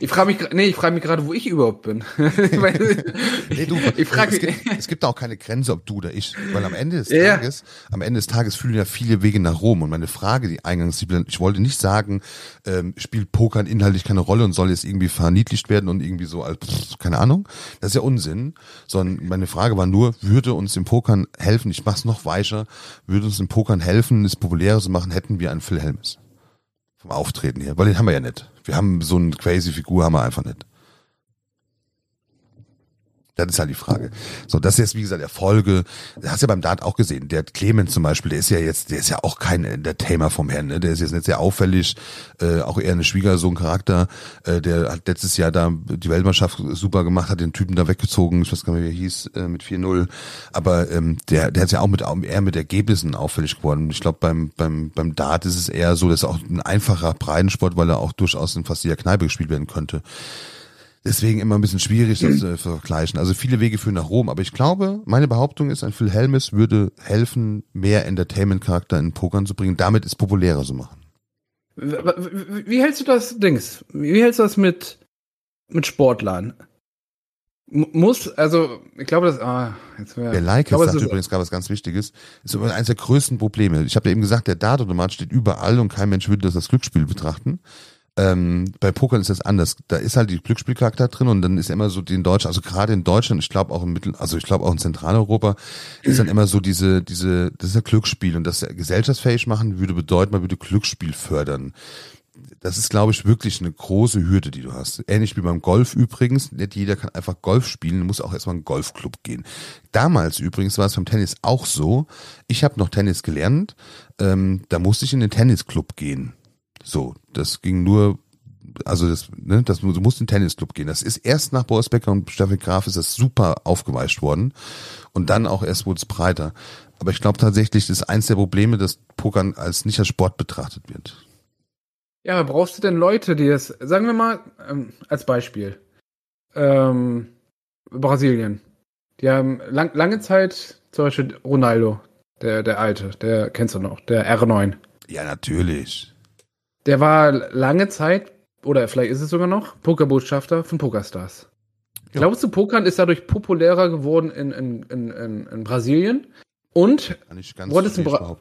ich, frage mich, nee, ich frage mich gerade, wo ich überhaupt bin. nee, du, ich frage es, gibt, es gibt auch keine Grenze, ob du oder ich, weil am Ende des ja. Tages, am Ende des Tages fühlen ja viele Wege nach Rom. Und meine Frage, die eingangs, ich wollte nicht sagen, ähm, spielt Pokern inhaltlich keine Rolle und soll jetzt irgendwie verniedlicht werden und irgendwie so als, keine Ahnung. Das ist ja Unsinn. Sondern meine Frage war nur, würde uns im Pokern helfen? Ich mach's noch weicher. Würde uns im Pokern helfen, es populärer zu machen? Hätten wir wir einen Phil Helms. Vom Auftreten hier. Weil den haben wir ja nicht. Wir haben so eine crazy Figur, haben wir einfach nicht. Das ist halt die Frage. So, das ist jetzt, wie gesagt, Erfolge. Du hast ja beim Dart auch gesehen. Der Clemens zum Beispiel, der ist ja jetzt, der ist ja auch kein Entertainer vom Herrn, ne? Der ist jetzt nicht sehr auffällig, äh, auch eher eine Schwiegersohn-Charakter. Äh, der hat letztes Jahr da die Weltmannschaft super gemacht, hat den Typen da weggezogen, ich weiß gar nicht, wie er hieß, äh, mit 4-0. Aber ähm, der, der ist ja auch mit eher mit Ergebnissen auffällig geworden. Ich glaube, beim, beim, beim Dart ist es eher so, dass auch ein einfacher Breitensport, weil er auch durchaus in fast jeder Kneipe gespielt werden könnte. Deswegen immer ein bisschen schwierig, das zu vergleichen. Also viele Wege führen nach Rom, aber ich glaube, meine Behauptung ist, ein Phil Helmes würde helfen, mehr Entertainment-Charakter in Pokern zu bringen, damit es populärer zu machen. Wie hältst du das Dings? Wie hältst du das mit, mit Sportlern? muss, also, ich glaube, das, ah, jetzt wäre. Der Like sagt übrigens gerade was ganz Wichtiges. Ist eines der größten Probleme. Ich habe ja eben gesagt, der Dartautomat steht überall und kein Mensch würde das als Glücksspiel betrachten. Ähm, bei Pokern ist das anders. Da ist halt die Glücksspielcharakter drin und dann ist immer so den Deutschen, also gerade in Deutschland, ich glaube auch im Mittel, also ich glaube auch in Zentraleuropa, ist dann immer so diese, diese, das ist ja Glücksspiel und das gesellschaftsfähig machen würde bedeuten, man würde Glücksspiel fördern. Das ist, glaube ich, wirklich eine große Hürde, die du hast. Ähnlich wie beim Golf übrigens. Nicht jeder kann einfach Golf spielen, muss auch erstmal in einen Golfclub gehen. Damals übrigens war es beim Tennis auch so. Ich habe noch Tennis gelernt. Ähm, da musste ich in den Tennisclub gehen. So, das ging nur, also das, ne, das, du musst in den Tennisclub gehen. Das ist erst nach Boris Becker und Stefan Graf ist das super aufgeweicht worden. Und dann auch erst wurde es breiter. Aber ich glaube tatsächlich, das ist eins der Probleme, dass Pokern als nicht als Sport betrachtet wird. Ja, aber brauchst du denn Leute, die das, sagen wir mal, ähm, als Beispiel, ähm, Brasilien. Die haben lang, lange Zeit, zum Beispiel Ronaldo, der, der Alte, der kennst du noch, der R9. Ja, natürlich. Der war lange Zeit, oder vielleicht ist es sogar noch, Pokerbotschafter von Pokerstars. Ja. Glaubst du, Pokern ist dadurch populärer geworden in, in, in, in, in Brasilien? Und kann ich ganz wurde es Bra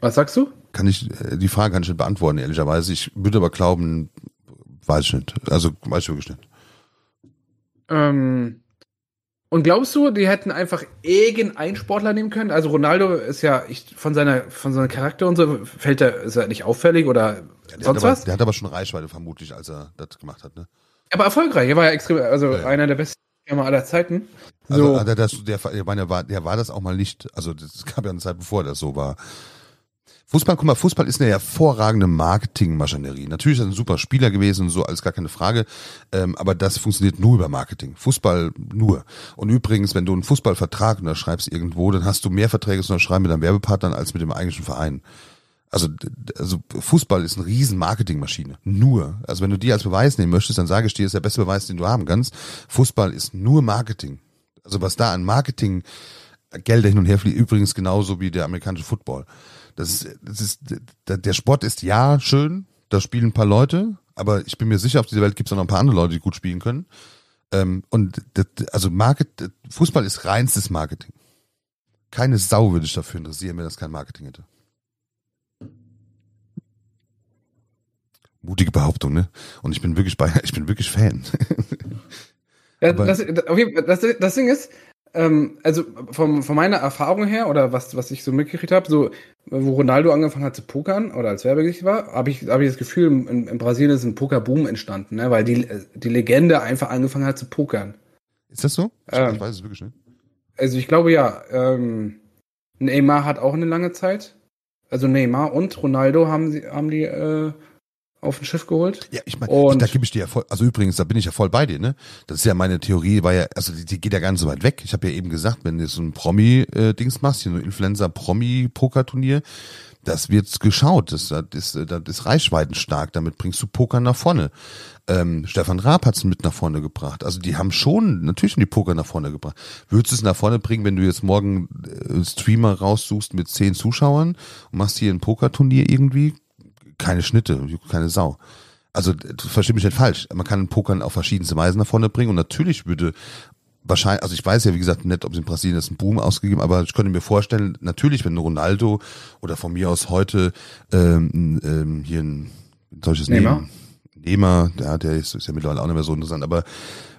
Was sagst du? Kann ich, äh, die Frage kann ich nicht beantworten, ehrlicherweise. Ich würde aber glauben, weiß ich nicht. Also weiß ich wirklich nicht. Ähm, und glaubst du, die hätten einfach irgendeinen Sportler nehmen können? Also Ronaldo ist ja ich, von seiner von seinem Charakter und so fällt er ist er nicht auffällig oder ja, sonst aber, was? Der hat aber schon Reichweite vermutlich, als er das gemacht hat, ne? Aber erfolgreich. Er war ja extrem, also ja, einer der besten Firma aller Zeiten. So. Also, das, der, der, der, war, der war das auch mal nicht. Also das gab ja eine Zeit, bevor das so war. Fußball, guck mal, Fußball ist eine hervorragende Marketingmaschinerie. Natürlich ist er ein super Spieler gewesen und so, alles gar keine Frage. Ähm, aber das funktioniert nur über Marketing. Fußball nur. Und übrigens, wenn du einen Fußballvertrag unterschreibst irgendwo, dann hast du mehr Verträge zu unterschreiben mit deinem Werbepartner als mit dem eigentlichen Verein. Also, also Fußball ist eine riesen Marketingmaschine. Nur. Also wenn du die als Beweis nehmen möchtest, dann sage ich dir, ist der beste Beweis, den du haben kannst. Fußball ist nur Marketing. Also was da an Marketing Gelder hin und her fliegt, übrigens genauso wie der amerikanische Football. Das ist, das ist, der Sport ist ja schön, da spielen ein paar Leute, aber ich bin mir sicher, auf dieser Welt gibt es auch noch ein paar andere Leute, die gut spielen können. Ähm, und das, also Market, Fußball ist reinstes Marketing. Keine Sau würde ich dafür interessieren, wenn das kein Marketing hätte. Mutige Behauptung, ne? Und ich bin wirklich bei, ich bin wirklich Fan. Ja, das, das, das, Ding ist, ähm, also vom, von meiner Erfahrung her oder was, was ich so mitgekriegt habe, so wo Ronaldo angefangen hat zu pokern oder als Werbegesicht war, habe ich, hab ich das Gefühl, in, in Brasilien ist ein Pokerboom entstanden, ne? weil die, die Legende einfach angefangen hat zu pokern. Ist das so? Ich, ähm, ich weiß es wirklich nicht. Also ich glaube ja. Ähm, Neymar hat auch eine lange Zeit also Neymar und Ronaldo haben sie, haben die äh, auf ein Schiff geholt. Ja, ich meine, da gebe ich dir ja voll, also übrigens, da bin ich ja voll bei dir, ne? Das ist ja meine Theorie, war ja, also die, die geht ja gar nicht so weit weg. Ich habe ja eben gesagt, wenn du so ein Promi-Dings machst, hier so ein Influencer-Promi-Pokerturnier, das wird geschaut, das, das, ist, das ist reichweitenstark, damit bringst du Poker nach vorne. Ähm, Stefan Raab hat's mit nach vorne gebracht. Also die haben schon, natürlich haben die Poker nach vorne gebracht. Würdest du es nach vorne bringen, wenn du jetzt morgen äh, einen Streamer raussuchst mit zehn Zuschauern und machst hier ein Pokerturnier irgendwie? Keine Schnitte, keine Sau. Also d- versteh mich nicht falsch. Man kann Pokern auf verschiedenste Weisen nach vorne bringen und natürlich würde wahrscheinlich, also ich weiß ja wie gesagt nicht, ob es in Brasilien ist ein Boom ausgegeben, aber ich könnte mir vorstellen, natürlich, wenn Ronaldo oder von mir aus heute ähm, ähm, hier ein solches Neymar? Nehmen, Neymar, ja, der ist, ist ja mittlerweile auch nicht mehr so interessant, aber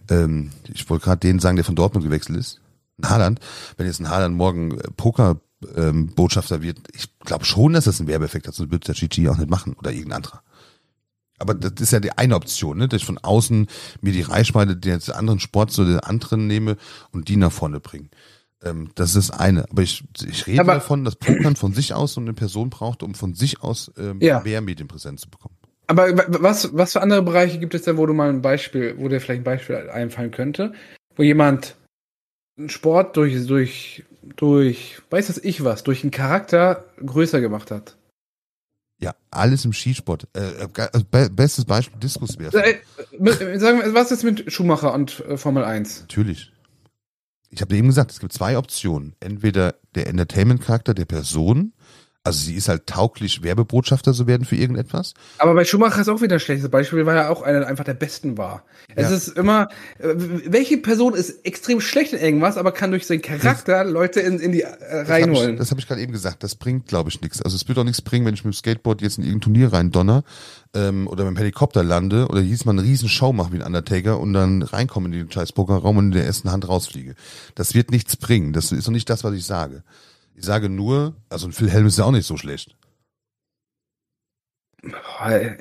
ähm, ich wollte gerade den sagen, der von Dortmund gewechselt ist. Haaland, wenn jetzt ein Haaland morgen äh, Poker ähm, Botschafter wird, ich glaube schon, dass das einen Werbeeffekt hat, sonst wird der Chichi auch nicht machen oder irgendein anderer. Aber das ist ja die eine Option, ne? dass ich von außen mir die Reichweite der des anderen Sports oder der anderen nehme und die nach vorne bringe. Ähm, das ist das eine. Aber ich, ich rede Aber- davon, dass Pokern von sich aus so eine Person braucht, um von sich aus ähm, Ja. mehr Medienpräsenz zu bekommen. Aber wa- was, was für andere Bereiche gibt es denn, wo du mal ein Beispiel, wo dir vielleicht ein Beispiel einfallen könnte, wo jemand einen Sport durch, durch, durch, weiß das ich was, durch einen Charakter größer gemacht hat? Ja, alles im Skisport. Äh, äh, also be bestes Beispiel Diskuswerfen. Äh, mit- Sagen wir, was ist mit Schumacher und äh, Formel 1? Natürlich. Ich habe eben gesagt, es gibt zwei Optionen. Entweder der Entertainment-Charakter der Person, also sie ist halt tauglich, Werbebotschafter zu werden für irgendetwas. Aber bei Schumacher ist auch wieder ein schlechtes Beispiel, weil er auch einer einfach der Besten war. Es Ja. ist immer, äh, welche Person ist extrem schlecht in irgendwas, aber kann durch seinen Charakter Leute in, in die äh, Das habe ich, reinholen. das hab ich gerade eben gesagt. Das bringt, glaube ich, nichts. Also es wird auch nichts bringen, wenn ich mit dem Skateboard jetzt in irgendein Turnier rein donner ähm, oder mit dem Helikopter lande oder hieß mal eine riesen Show mache wie ein Undertaker und dann reinkomme in den scheiß Pokerraum und in der ersten Hand rausfliege. Das wird nichts bringen. Das ist doch nicht das, was ich sage. Ich sage nur, also ein Phil Helm ist ja auch nicht so schlecht. Boah,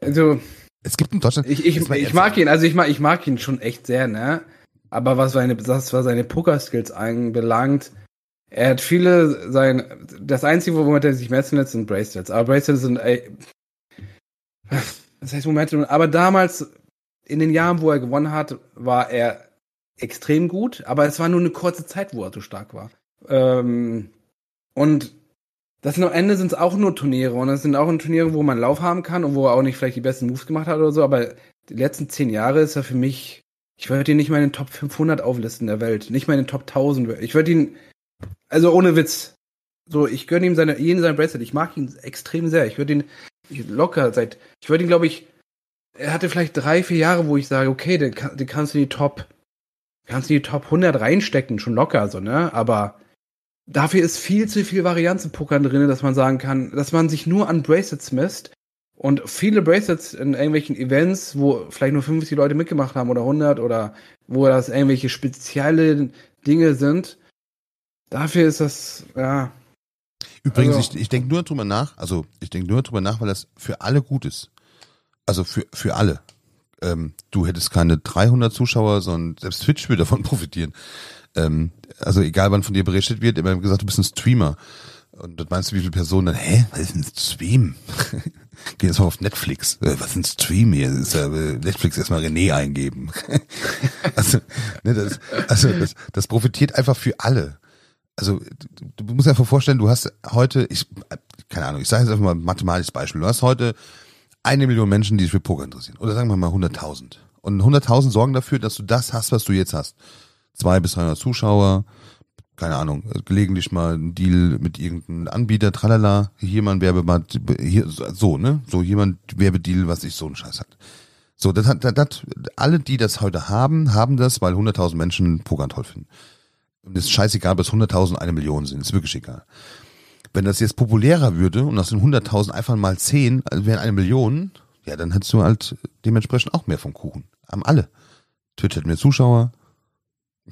Also, Es gibt in Deutschland. ich, ich, ich mag ihn, also ich mag, ich mag ihn schon echt sehr, ne? Aber was seine, was, was seine Poker-Skills anbelangt, er hat viele sein, das einzige, womit er sich messen lässt, sind Bracelets. Aber Bracelets sind, ey, das heißt Momente, aber damals, in den Jahren, wo er gewonnen hat, war er extrem gut, aber es war nur eine kurze Zeit, wo er so stark war. Ähm, und das sind am Ende sind es auch nur Turniere und das sind auch Turniere, wo man Lauf haben kann und wo er auch nicht vielleicht die besten Moves gemacht hat oder so, aber die letzten zehn Jahre ist er für mich, ich würde ihn nicht mal in den Top 500 auflisten der Welt, nicht mal in den Top 1000. Ich würde ihn, also ohne Witz, so, ich gönne ihm seine, jeden sein Bracelet, ich mag ihn extrem sehr, ich würde ihn ich, locker seit, ich würde ihn glaube ich, er hatte vielleicht drei, vier Jahre, wo ich sage, okay, den, den kannst du in die Top, kannst du in die Top 100 reinstecken, schon locker, so, ne, aber dafür ist viel zu viel Varianz im Pokern drin, dass man sagen kann, dass man sich nur an Bracelets misst und viele Bracelets in irgendwelchen Events, wo vielleicht nur 50 Leute mitgemacht haben oder 100 oder wo das irgendwelche spezielle Dinge sind. Dafür ist das, ja, Übrigens, Also- ich, ich denke nur drüber nach, also ich denke nur drüber nach, weil das für alle gut ist. Also für, für alle. Ähm, du hättest keine 300 Zuschauer, sondern selbst Twitch würde davon profitieren. Ähm, also egal wann von dir berichtet wird, immer gesagt, du bist ein Streamer. Und das meinst du, wie viele Personen dann, hä, was ist ein Stream? Geh jetzt mal auf Netflix. Äh, was ist ein Stream hier? Ist ja, äh, Netflix erstmal René eingeben. also, ne, das, also das, das profitiert einfach für alle also du, du musst dir einfach vorstellen, du hast heute, ich, keine Ahnung, ich sage jetzt einfach mal ein mathematisches Beispiel, du hast heute eine Million Menschen, die sich für Poker interessieren. Oder sagen wir mal 100.000. Und 100.000 sorgen dafür, dass du das hast, was du jetzt hast. Zwei bis 300 Zuschauer, keine Ahnung, gelegentlich mal ein Deal mit irgendeinem Anbieter, tralala, hier mal ein Werbeband, hier, so, ne? So jemand Werbedeal, was ich so einen Scheiß hat. So, das hat, das, das, alle, die das heute haben, haben das, weil 100.000 Menschen Poker toll finden. Und es ist scheißegal, ob es 100.000 eine Million sind, ist wirklich egal. Wenn das jetzt populärer würde und aus den 100.000 einfach mal 10 also wären eine Million, ja, dann hättest du halt dementsprechend auch mehr vom Kuchen. Haben alle. Twitch hat mehr Zuschauer,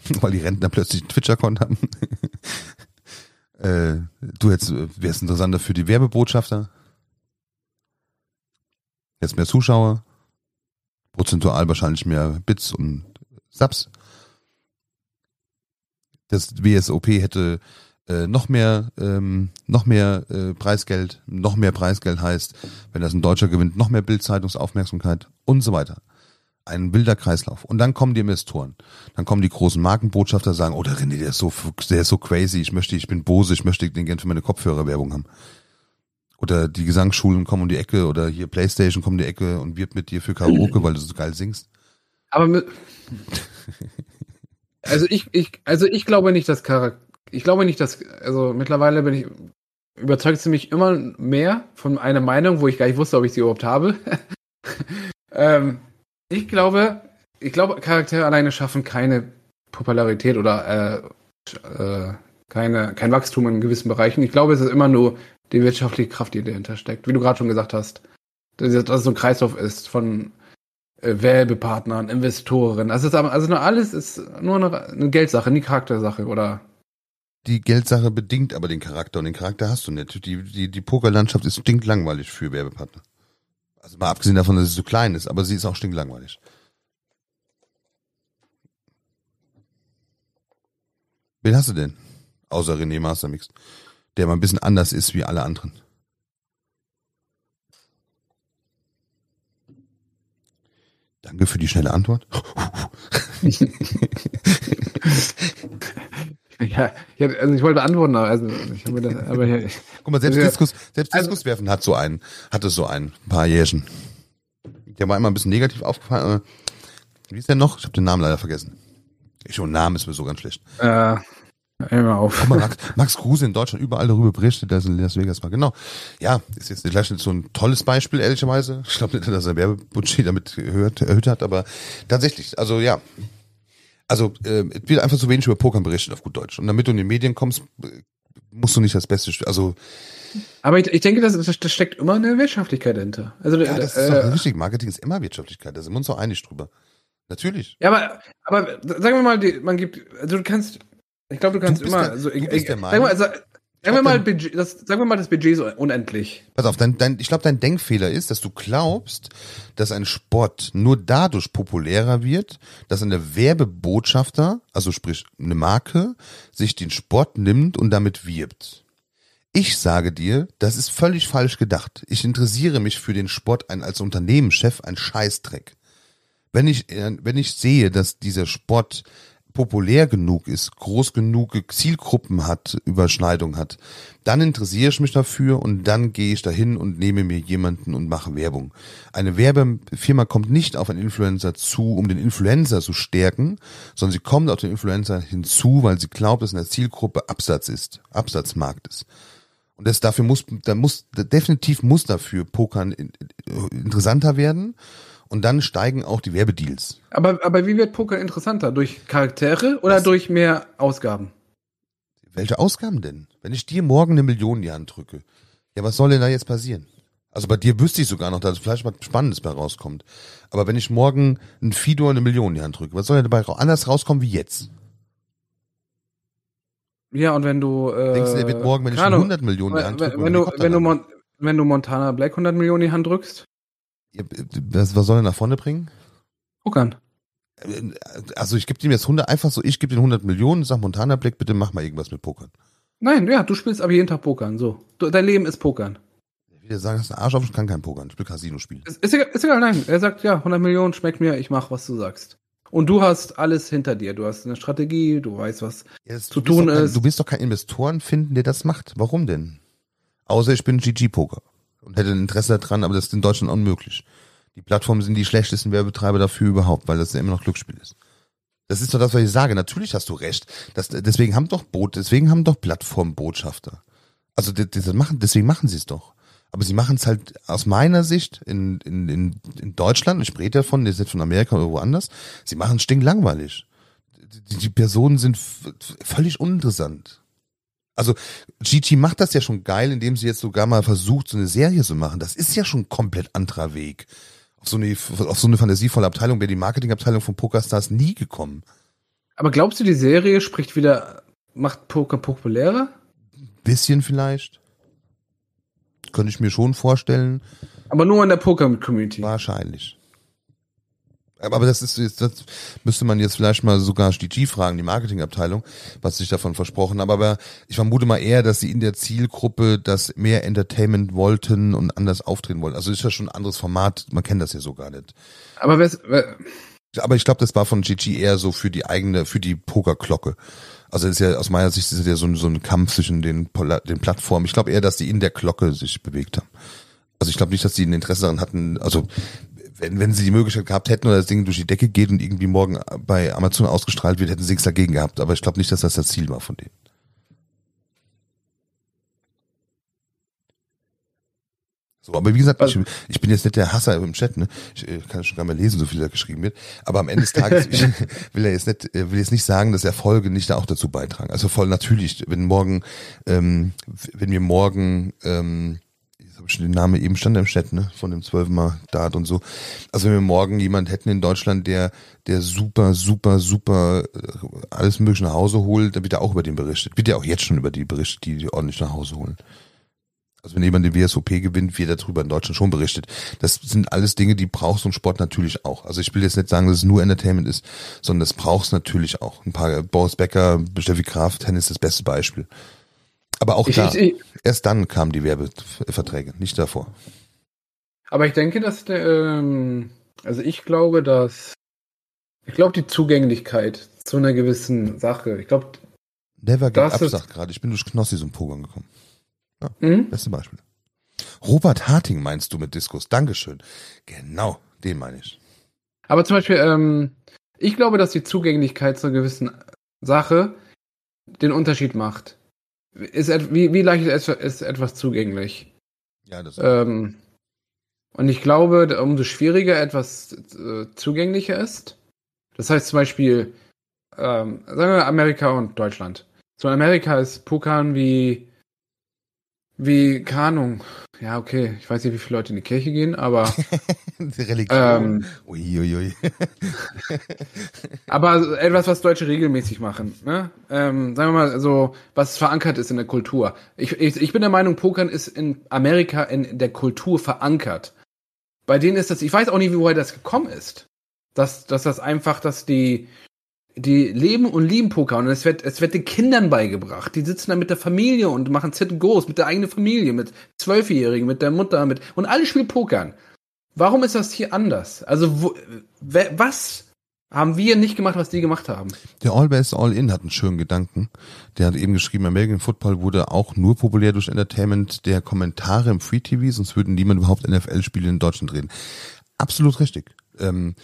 weil die Rentner plötzlich einen Twitch-Account haben. äh, du hättest, wärst interessanter für die Werbebotschafter. Jetzt mehr Zuschauer. Prozentual wahrscheinlich mehr Bits und Subs das WSOP hätte äh, noch mehr, ähm, noch mehr äh, Preisgeld, noch mehr Preisgeld heißt, wenn das ein Deutscher gewinnt, noch mehr Bildzeitungsaufmerksamkeit und so weiter. Ein wilder Kreislauf. Und dann kommen die Investoren. Dann kommen die großen Markenbotschafter, sagen, oh, der René, der ist so, der ist so crazy, ich möchte, ich bin Bose, ich möchte den gerne für meine Kopfhörerwerbung haben. Oder die Gesangsschulen kommen um die Ecke oder hier Playstation kommen um die Ecke und wirbt mit dir für Karaoke, weil du so geil singst. Aber also ich, ich, also ich glaube nicht, dass Charakter, ich glaube nicht, dass, also mittlerweile bin ich, überzeugt sie mich immer mehr von einer Meinung, wo ich gar nicht wusste, ob ich sie überhaupt habe. ähm, ich glaube, ich glaube, Charaktere alleine schaffen keine Popularität oder äh, äh, keine, kein Wachstum in gewissen Bereichen. Ich glaube, es ist immer nur die wirtschaftliche Kraft, die dahinter steckt. Wie du gerade schon gesagt hast, dass, dass es so ein Kreislauf ist von äh, Werbepartnern, Investoren. Also, ist also nur alles ist nur eine, eine Geldsache, nie Charaktersache, oder? Die Geldsache bedingt aber den Charakter und den Charakter hast du nicht. Die, die, die Pokerlandschaft ist stinklangweilig für Werbepartner. Also mal abgesehen davon, dass sie so klein ist, aber sie ist auch stinklangweilig. Wen hast du denn? Außer René Mastermix. Der mal ein bisschen anders ist wie alle anderen. Danke für die schnelle Antwort. ja, also ich wollte antworten, also ich habe das, aber hier, Guck mal, selbst Diskus, selbst also, Diskus werfen hat so einen, hatte so ein paar Jährchen. Der war immer ein bisschen negativ aufgefallen. Wie ist der noch? Ich habe den Namen leider vergessen. Ich schon Namen ist mir so ganz schlecht. Äh, Immer auf. Guck mal, Max, Max Kruse in Deutschland überall darüber berichtet, dass in Las Vegas war. Genau. Ja, ist jetzt gleich so ein tolles Beispiel, ehrlicherweise. Ich glaube nicht, dass er Werbebudget damit erhöht, erhöht hat, aber tatsächlich, also ja. Also, äh, es wird einfach zu wenig über Pokern berichtet auf gut Deutsch. Und damit du in die Medien kommst, musst du nicht das Beste, also. Aber ich, ich denke, das, das steckt immer eine Wirtschaftlichkeit dahinter. Also, ja, das ist äh, richtig. Marketing ist immer Wirtschaftlichkeit. Da sind wir uns auch einig drüber. Natürlich. Ja, aber, aber sagen wir mal, die, man gibt, also du kannst, ich glaube, du kannst du immer. Also, ich, ich, sag mal, also, sagen wir mal, Budget, das, sagen wir mal, das Budget ist unendlich. Pass auf, dein, dein, ich glaube, dein Denkfehler ist, dass du glaubst, dass ein Sport nur dadurch populärer wird, dass eine Werbebotschafter, also sprich eine Marke, sich den Sport nimmt und damit wirbt. Ich sage dir, das ist völlig falsch gedacht. Ich interessiere mich für den Sport ein, als Unternehmenschef ein Scheißdreck. Wenn ich, äh, wenn ich sehe, dass dieser Sport populär genug ist, groß genug Zielgruppen hat, Überschneidung hat, dann interessiere ich mich dafür und dann gehe ich dahin und nehme mir jemanden und mache Werbung. Eine Werbefirma kommt nicht auf einen Influencer zu, um den Influencer zu stärken, sondern sie kommt auf den Influencer hinzu, weil sie glaubt, dass in der Zielgruppe Absatz ist, Absatzmarkt ist. Und das dafür muss, da muss, definitiv muss dafür Pokern interessanter werden. Und dann steigen auch die Werbedeals. Aber, aber wie wird Poker interessanter? Durch Charaktere oder Was? durch mehr Ausgaben? Welche Ausgaben denn? Wenn ich dir morgen eine Million in die Hand drücke, ja, was soll denn da jetzt passieren? Also bei dir wüsste ich sogar noch, dass vielleicht was Spannendes bei rauskommt. Aber wenn ich morgen ein Fidor eine Million in die Hand drücke, was soll denn dabei anders rauskommen wie jetzt? Ja, und wenn du. Äh, Denkst du, der wird morgen, wenn ich 100 Millionen in die Hand drücke, wenn, du, wenn, du Mon wenn du Montana Black 100 Millionen in die Hand drückst? Was, was soll er nach vorne bringen? Guckern. Also ich gebe ihm jetzt 100, einfach so, ich gebe ihm 100 Millionen, sag Montana Black, bitte mach mal irgendwas mit Pokern. Nein, ja, du spielst aber jeden Tag Pokern, so. Du, dein Leben ist Pokern. Ich will sagen, das ist ein Arsch auf, ich kann kein Pokern, ich will Casino spielen. Ist, ist, egal, ist egal, nein. Er sagt, ja, 100 Millionen schmeckt mir, ich mach, was du sagst. Und du hast alles hinter dir. Du hast eine Strategie, du weißt, was ja, zu tun kein, ist. Du wirst doch keinen Investoren finden, der das macht. Warum denn? Außer ich bin GG-Poker und hätte ein Interesse daran, aber das ist in Deutschland unmöglich. Die Plattformen sind die schlechtesten Werbetreiber dafür überhaupt, weil das ja immer noch Glücksspiel ist. Das ist doch das, was ich sage. Natürlich hast du recht. Das, deswegen haben doch Boot, deswegen haben doch Plattformen Botschafter. Also das, das machen, deswegen machen sie es doch. Aber sie machen es halt aus meiner Sicht in, in, in, in Deutschland, ich spreche davon, ist jetzt von Amerika oder woanders, sie machen es stinklangweilig. Die, die Personen sind völlig uninteressant. Also Gigi macht das ja schon geil, indem sie jetzt sogar mal versucht, so eine Serie zu machen. Das ist ja schon ein komplett anderer Weg. Auf so eine, auf so eine fantasievolle Abteilung wäre die Marketingabteilung von Pokerstars nie gekommen. Aber glaubst du, die Serie spricht wieder, macht Poker populärer? Bisschen vielleicht. Könnte ich mir schon vorstellen. Aber nur in der Poker-Community. Wahrscheinlich. Aber das ist jetzt, das müsste man jetzt vielleicht mal sogar GG fragen, die Marketingabteilung, was sich davon versprochen haben. Aber ich vermute mal eher, dass sie in der Zielgruppe das mehr Entertainment wollten und anders auftreten wollten. Also ist ja schon ein anderes Format, man kennt das ja so gar nicht. Aber wer, wer aber ich glaube, das war von GG eher so für die eigene, für die Pokerglocke. Also ist ja aus meiner Sicht ist ja so ein, so ein Kampf zwischen den, den Plattformen. Ich glaube eher, dass die in der Glocke sich bewegt haben. Also ich glaube nicht, dass die ein Interesse daran hatten. Also wenn, wenn sie die Möglichkeit gehabt hätten oder das Ding durch die Decke geht und irgendwie morgen bei Amazon ausgestrahlt wird, hätten sie nichts dagegen gehabt. Aber ich glaube nicht, dass das das Ziel war von denen. So, aber wie gesagt, ich, ich bin jetzt nicht der Hasser im Chat, ne? Ich äh, kann schon gar mal lesen, so viel da geschrieben wird. Aber am Ende des Tages ich will er jetzt nicht, will jetzt nicht sagen, dass Erfolge nicht da auch dazu beitragen. Also voll natürlich, wenn morgen, ähm, wenn wir morgen ähm, habe schon den Namen eben stand im Chat, ne, von dem zwölfmal Dart und so. Also wenn wir morgen jemand hätten in Deutschland, der, der super, super, super äh, alles mögliche nach Hause holt, dann wird er auch über den berichtet. Wird ja auch jetzt schon über die berichtet, die, die ordentlich nach Hause holen. Also wenn jemand den WSOP gewinnt, wird darüber in Deutschland schon berichtet. Das sind alles Dinge, die brauchst du im Sport natürlich auch. Also ich will jetzt nicht sagen, dass es nur Entertainment ist, sondern das brauchst natürlich auch. Ein paar Boris Becker, Steffi Graf, Tennis ist das beste Beispiel. Aber auch ich, da, ich, erst dann kamen die Werbeverträge, nicht davor. Aber ich denke, dass der, ähm, also ich glaube, dass, ich glaube, die Zugänglichkeit zu einer gewissen Sache, ich glaube, Never get absagt gerade. Ich bin durch Knossi zum Pogan gekommen. Ja, mhm. Beste Beispiel. Robert Harting meinst du mit Diskus? Dankeschön. Genau, den meine ich. Aber zum Beispiel, ähm, ich glaube, dass die Zugänglichkeit zu einer gewissen Sache den Unterschied macht. Ist, wie, wie leicht ist, ist etwas zugänglich? Ja, das ist ähm, Und ich glaube, umso schwieriger etwas äh, zugänglicher ist. Das heißt zum Beispiel, ähm, sagen wir Amerika und Deutschland. So in Amerika ist Pokern wie wie, keine Ahnung. Ja, okay. Ich weiß nicht, wie viele Leute in die Kirche gehen, aber. die Religion. Ähm, Uiuiui. aber etwas, was Deutsche regelmäßig machen. Ne? Ähm, sagen wir mal so, was verankert ist in der Kultur. Ich, ich, ich bin der Meinung, Pokern ist in Amerika in der Kultur verankert. Bei denen ist das, ich weiß auch nicht, woher das gekommen ist. Dass, dass das einfach, dass die, die leben und lieben Poker und es wird, es wird den Kindern beigebracht. Die sitzen da mit der Familie und machen Sit Goes mit der eigenen Familie, mit Zwölfjährigen, mit der Mutter, mit, und alle spielen Pokern. Warum ist das hier anders? Also, wo, was haben wir nicht gemacht, was die gemacht haben? Der All Base All In hat einen schönen Gedanken. Der hat eben geschrieben, American Football wurde auch nur populär durch Entertainment der Kommentare im Free TV, sonst würden niemand überhaupt NFL-Spiele in Deutschland reden. Absolut richtig. Ähm,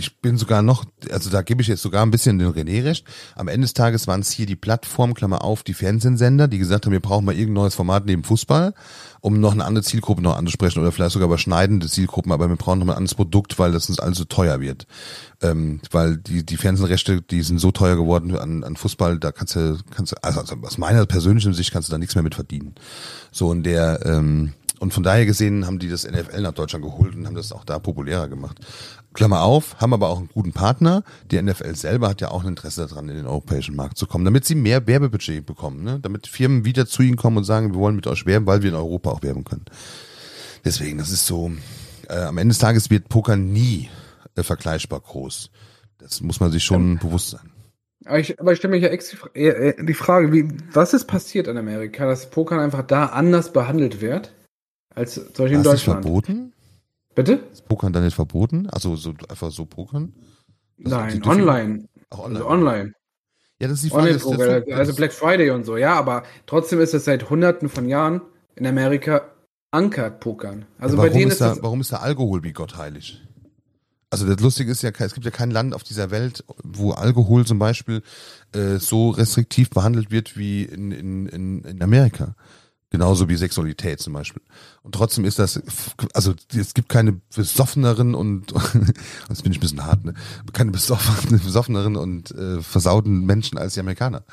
ich bin sogar noch, also da gebe ich jetzt sogar ein bisschen den René recht. Am Ende des Tages waren es hier die Plattform, Klammer auf, die Fernsehsender, die gesagt haben, wir brauchen mal irgendein neues Format neben Fußball, um noch eine andere Zielgruppe noch anzusprechen oder vielleicht sogar überschneidende Zielgruppen, aber wir brauchen noch mal ein anderes Produkt, weil das uns alles so teuer wird. Ähm, weil die, die Fernsehrechte, die sind so teuer geworden an, an Fußball, da kannst du, kannst du, also, also aus meiner persönlichen Sicht kannst du da nichts mehr mit verdienen. So, und der, ähm, und von daher gesehen haben die das NFL nach Deutschland geholt und haben das auch da populärer gemacht. Klammer auf, haben aber auch einen guten Partner. Die NFL selber hat ja auch ein Interesse daran, in den europäischen Markt zu kommen, damit sie mehr Werbebudget bekommen, ne? damit Firmen wieder zu ihnen kommen und sagen, wir wollen mit euch werben, weil wir in Europa auch werben können. Deswegen, das ist so, äh, am Ende des Tages wird Poker nie äh, vergleichbar groß. Das muss man sich schon ja. bewusst sein. Aber ich, aber ich stelle mir ja extra die Frage, wie, was ist passiert in Amerika, dass Poker einfach da anders behandelt wird? Als zum Beispiel in Deutschland. Ist verboten? Bitte? Ist Pokern dann nicht verboten? Also so einfach so pokern? Das Nein, online. Ach, online. Also online. Ja, das ist die Frage. Online das, also Black Friday und so, ja, aber trotzdem ist es seit hunderten von Jahren in Amerika ankert Pokern. Also ja, bei denen ist, da, warum ist da Alkohol wie Gott heilig? Also das Lustige ist ja, es gibt ja kein Land auf dieser Welt, wo Alkohol zum Beispiel äh, so restriktiv behandelt wird wie in, in, in, in Amerika. Genauso wie Sexualität zum Beispiel. Und trotzdem ist das, also es gibt keine besoffeneren und, jetzt bin ich ein bisschen hart, ne? keine besoffeneren und äh, versauten Menschen als die Amerikaner.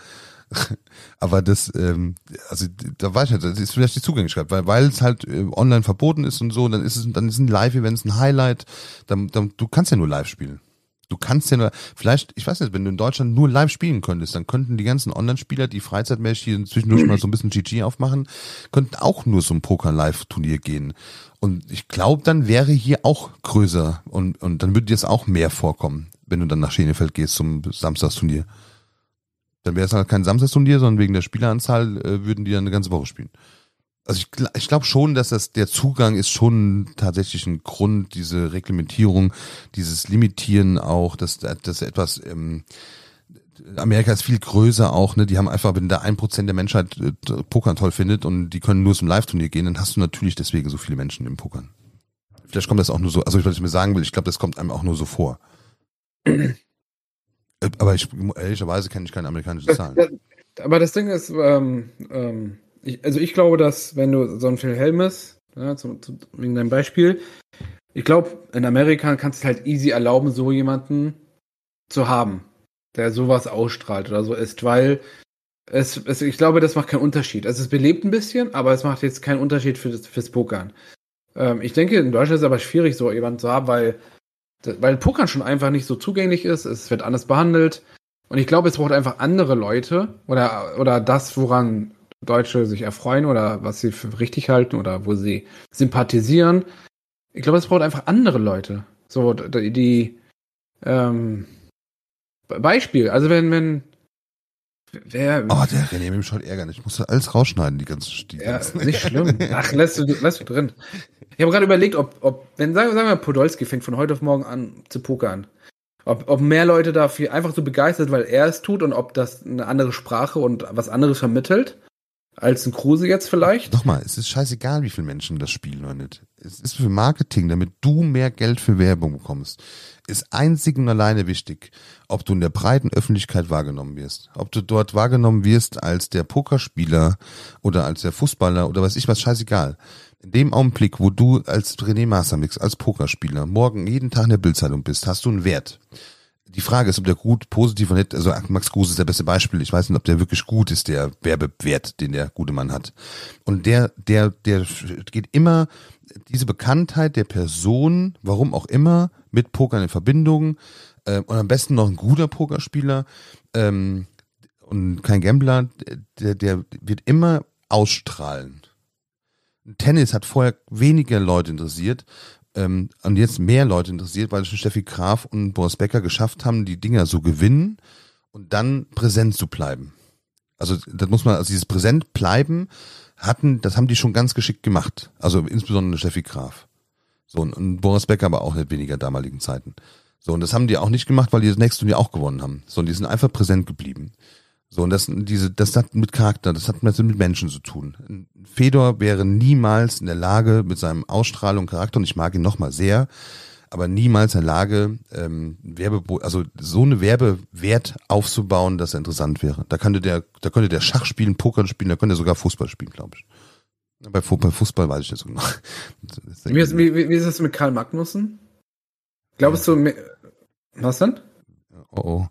Aber das, ähm, also da weiß ich nicht, das ist vielleicht die Zugänglichkeit, weil weil es halt äh, online verboten ist und so, dann ist es, dann sind Live-Events ein Highlight. Dann, dann, du kannst ja nur live spielen. Du kannst ja nur, vielleicht, ich weiß nicht, wenn du in Deutschland nur live spielen könntest, dann könnten die ganzen Online-Spieler, die freizeitmäßig hier zwischendurch mal so ein bisschen GG aufmachen, könnten auch nur so ein Poker-Live-Turnier gehen. Und ich glaube, dann wäre hier auch größer und, und dann würde dir es auch mehr vorkommen, wenn du dann nach Schenefeld gehst zum Samstagsturnier. Dann wäre es halt kein Samstagsturnier, sondern wegen der Spieleranzahl äh, würden die dann eine ganze Woche spielen. Also ich, ich glaube schon, dass das der Zugang ist schon tatsächlich ein Grund, diese Reglementierung, dieses Limitieren auch, dass das etwas ähm, Amerika ist viel größer auch, ne? Die haben einfach, wenn da ein Prozent der Menschheit äh, Pokern toll findet und die können nur zum Live-Turnier gehen, dann hast du natürlich deswegen so viele Menschen im Pokern. Vielleicht kommt das auch nur so, also was ich mir sagen will, ich glaube, das kommt einem auch nur so vor. Äh, aber ich, ehrlicherweise kenne ich keine amerikanischen Zahlen. Aber das Ding ist, ähm, ähm, ich, also ich glaube, dass wenn du so ein Phil Helmes, ja, zum, zum, wegen deinem Beispiel, ich glaube, in Amerika kannst du halt easy erlauben, so jemanden zu haben, der sowas ausstrahlt oder so ist, weil es, es, ich glaube, das macht keinen Unterschied. Also es belebt ein bisschen, aber es macht jetzt keinen Unterschied für das, fürs Pokern. Ähm, ich denke, in Deutschland ist es aber schwierig, so jemanden zu haben, weil weil Pokern schon einfach nicht so zugänglich ist, es wird anders behandelt. Und ich glaube, es braucht einfach andere Leute oder, oder das, woran Deutsche sich erfreuen oder was sie für richtig halten oder wo sie sympathisieren. Ich glaube, es braucht einfach andere Leute. So, die, die ähm, Beispiel, also wenn, wenn, wer. Oh, der René mit Schaut ärgern. Ich muss alles rausschneiden, die ganzen, die ja, Nicht schlimm. Ach, lass du, lass du drin. Ich habe gerade überlegt, ob, ob, wenn, sagen, sagen wir, Podolski fängt von heute auf morgen an zu pokern. Ob, ob mehr Leute dafür einfach so begeistert, weil er es tut und ob das eine andere Sprache und was anderes vermittelt als ein Kruse jetzt vielleicht. Nochmal, es ist scheißegal, wie viele Menschen das spielen oder nicht. Es ist für Marketing, damit du mehr Geld für Werbung bekommst, ist einzig und alleine wichtig, ob du in der breiten Öffentlichkeit wahrgenommen wirst. Ob du dort wahrgenommen wirst als der Pokerspieler oder als der Fußballer oder weiß ich was, scheißegal. In dem Augenblick, wo du als René Mastermix, als Pokerspieler, morgen jeden Tag in der Bildzeitung bist, hast du einen Wert. Die Frage ist, ob der gut, positiv oder nicht, also Max Kruse ist der beste Beispiel. Ich weiß nicht, ob der wirklich gut ist, der Werbewert, den der gute Mann hat. Und der, der, der geht immer diese Bekanntheit der Person, warum auch immer, mit Pokern in Verbindung, äh, und am besten noch ein guter Pokerspieler, ähm, und kein Gambler, der, der wird immer ausstrahlen. Tennis hat vorher weniger Leute interessiert ähm, und jetzt mehr Leute interessiert, weil schon Steffi Graf und Boris Becker geschafft haben, die Dinger so gewinnen und dann präsent zu bleiben. Also das muss man, also dieses präsent bleiben hatten, das haben die schon ganz geschickt gemacht. Also insbesondere Steffi Graf. So und, und Boris Becker aber auch nicht weniger damaligen Zeiten. So und das haben die auch nicht gemacht, weil die das nächste Jahr auch gewonnen haben. So und die sind einfach präsent geblieben. So, und das, diese, das hat mit Charakter, das hat mit Menschen zu tun. Fedor wäre niemals in der Lage, mit seinem Ausstrahlung und Charakter, und ich mag ihn nochmal sehr, aber niemals in der Lage, ähm, Werbe, also so eine Werbewert aufzubauen, dass er interessant wäre. Da könnte der, da könnte der Schach spielen, Poker spielen, da könnte er sogar Fußball spielen, glaube ich. Bei, bei Fußball weiß ich das so genau. Wie ist, wie, wie ist das mit Karl Magnussen? Glaubst ja. du, was denn? Oh, oh.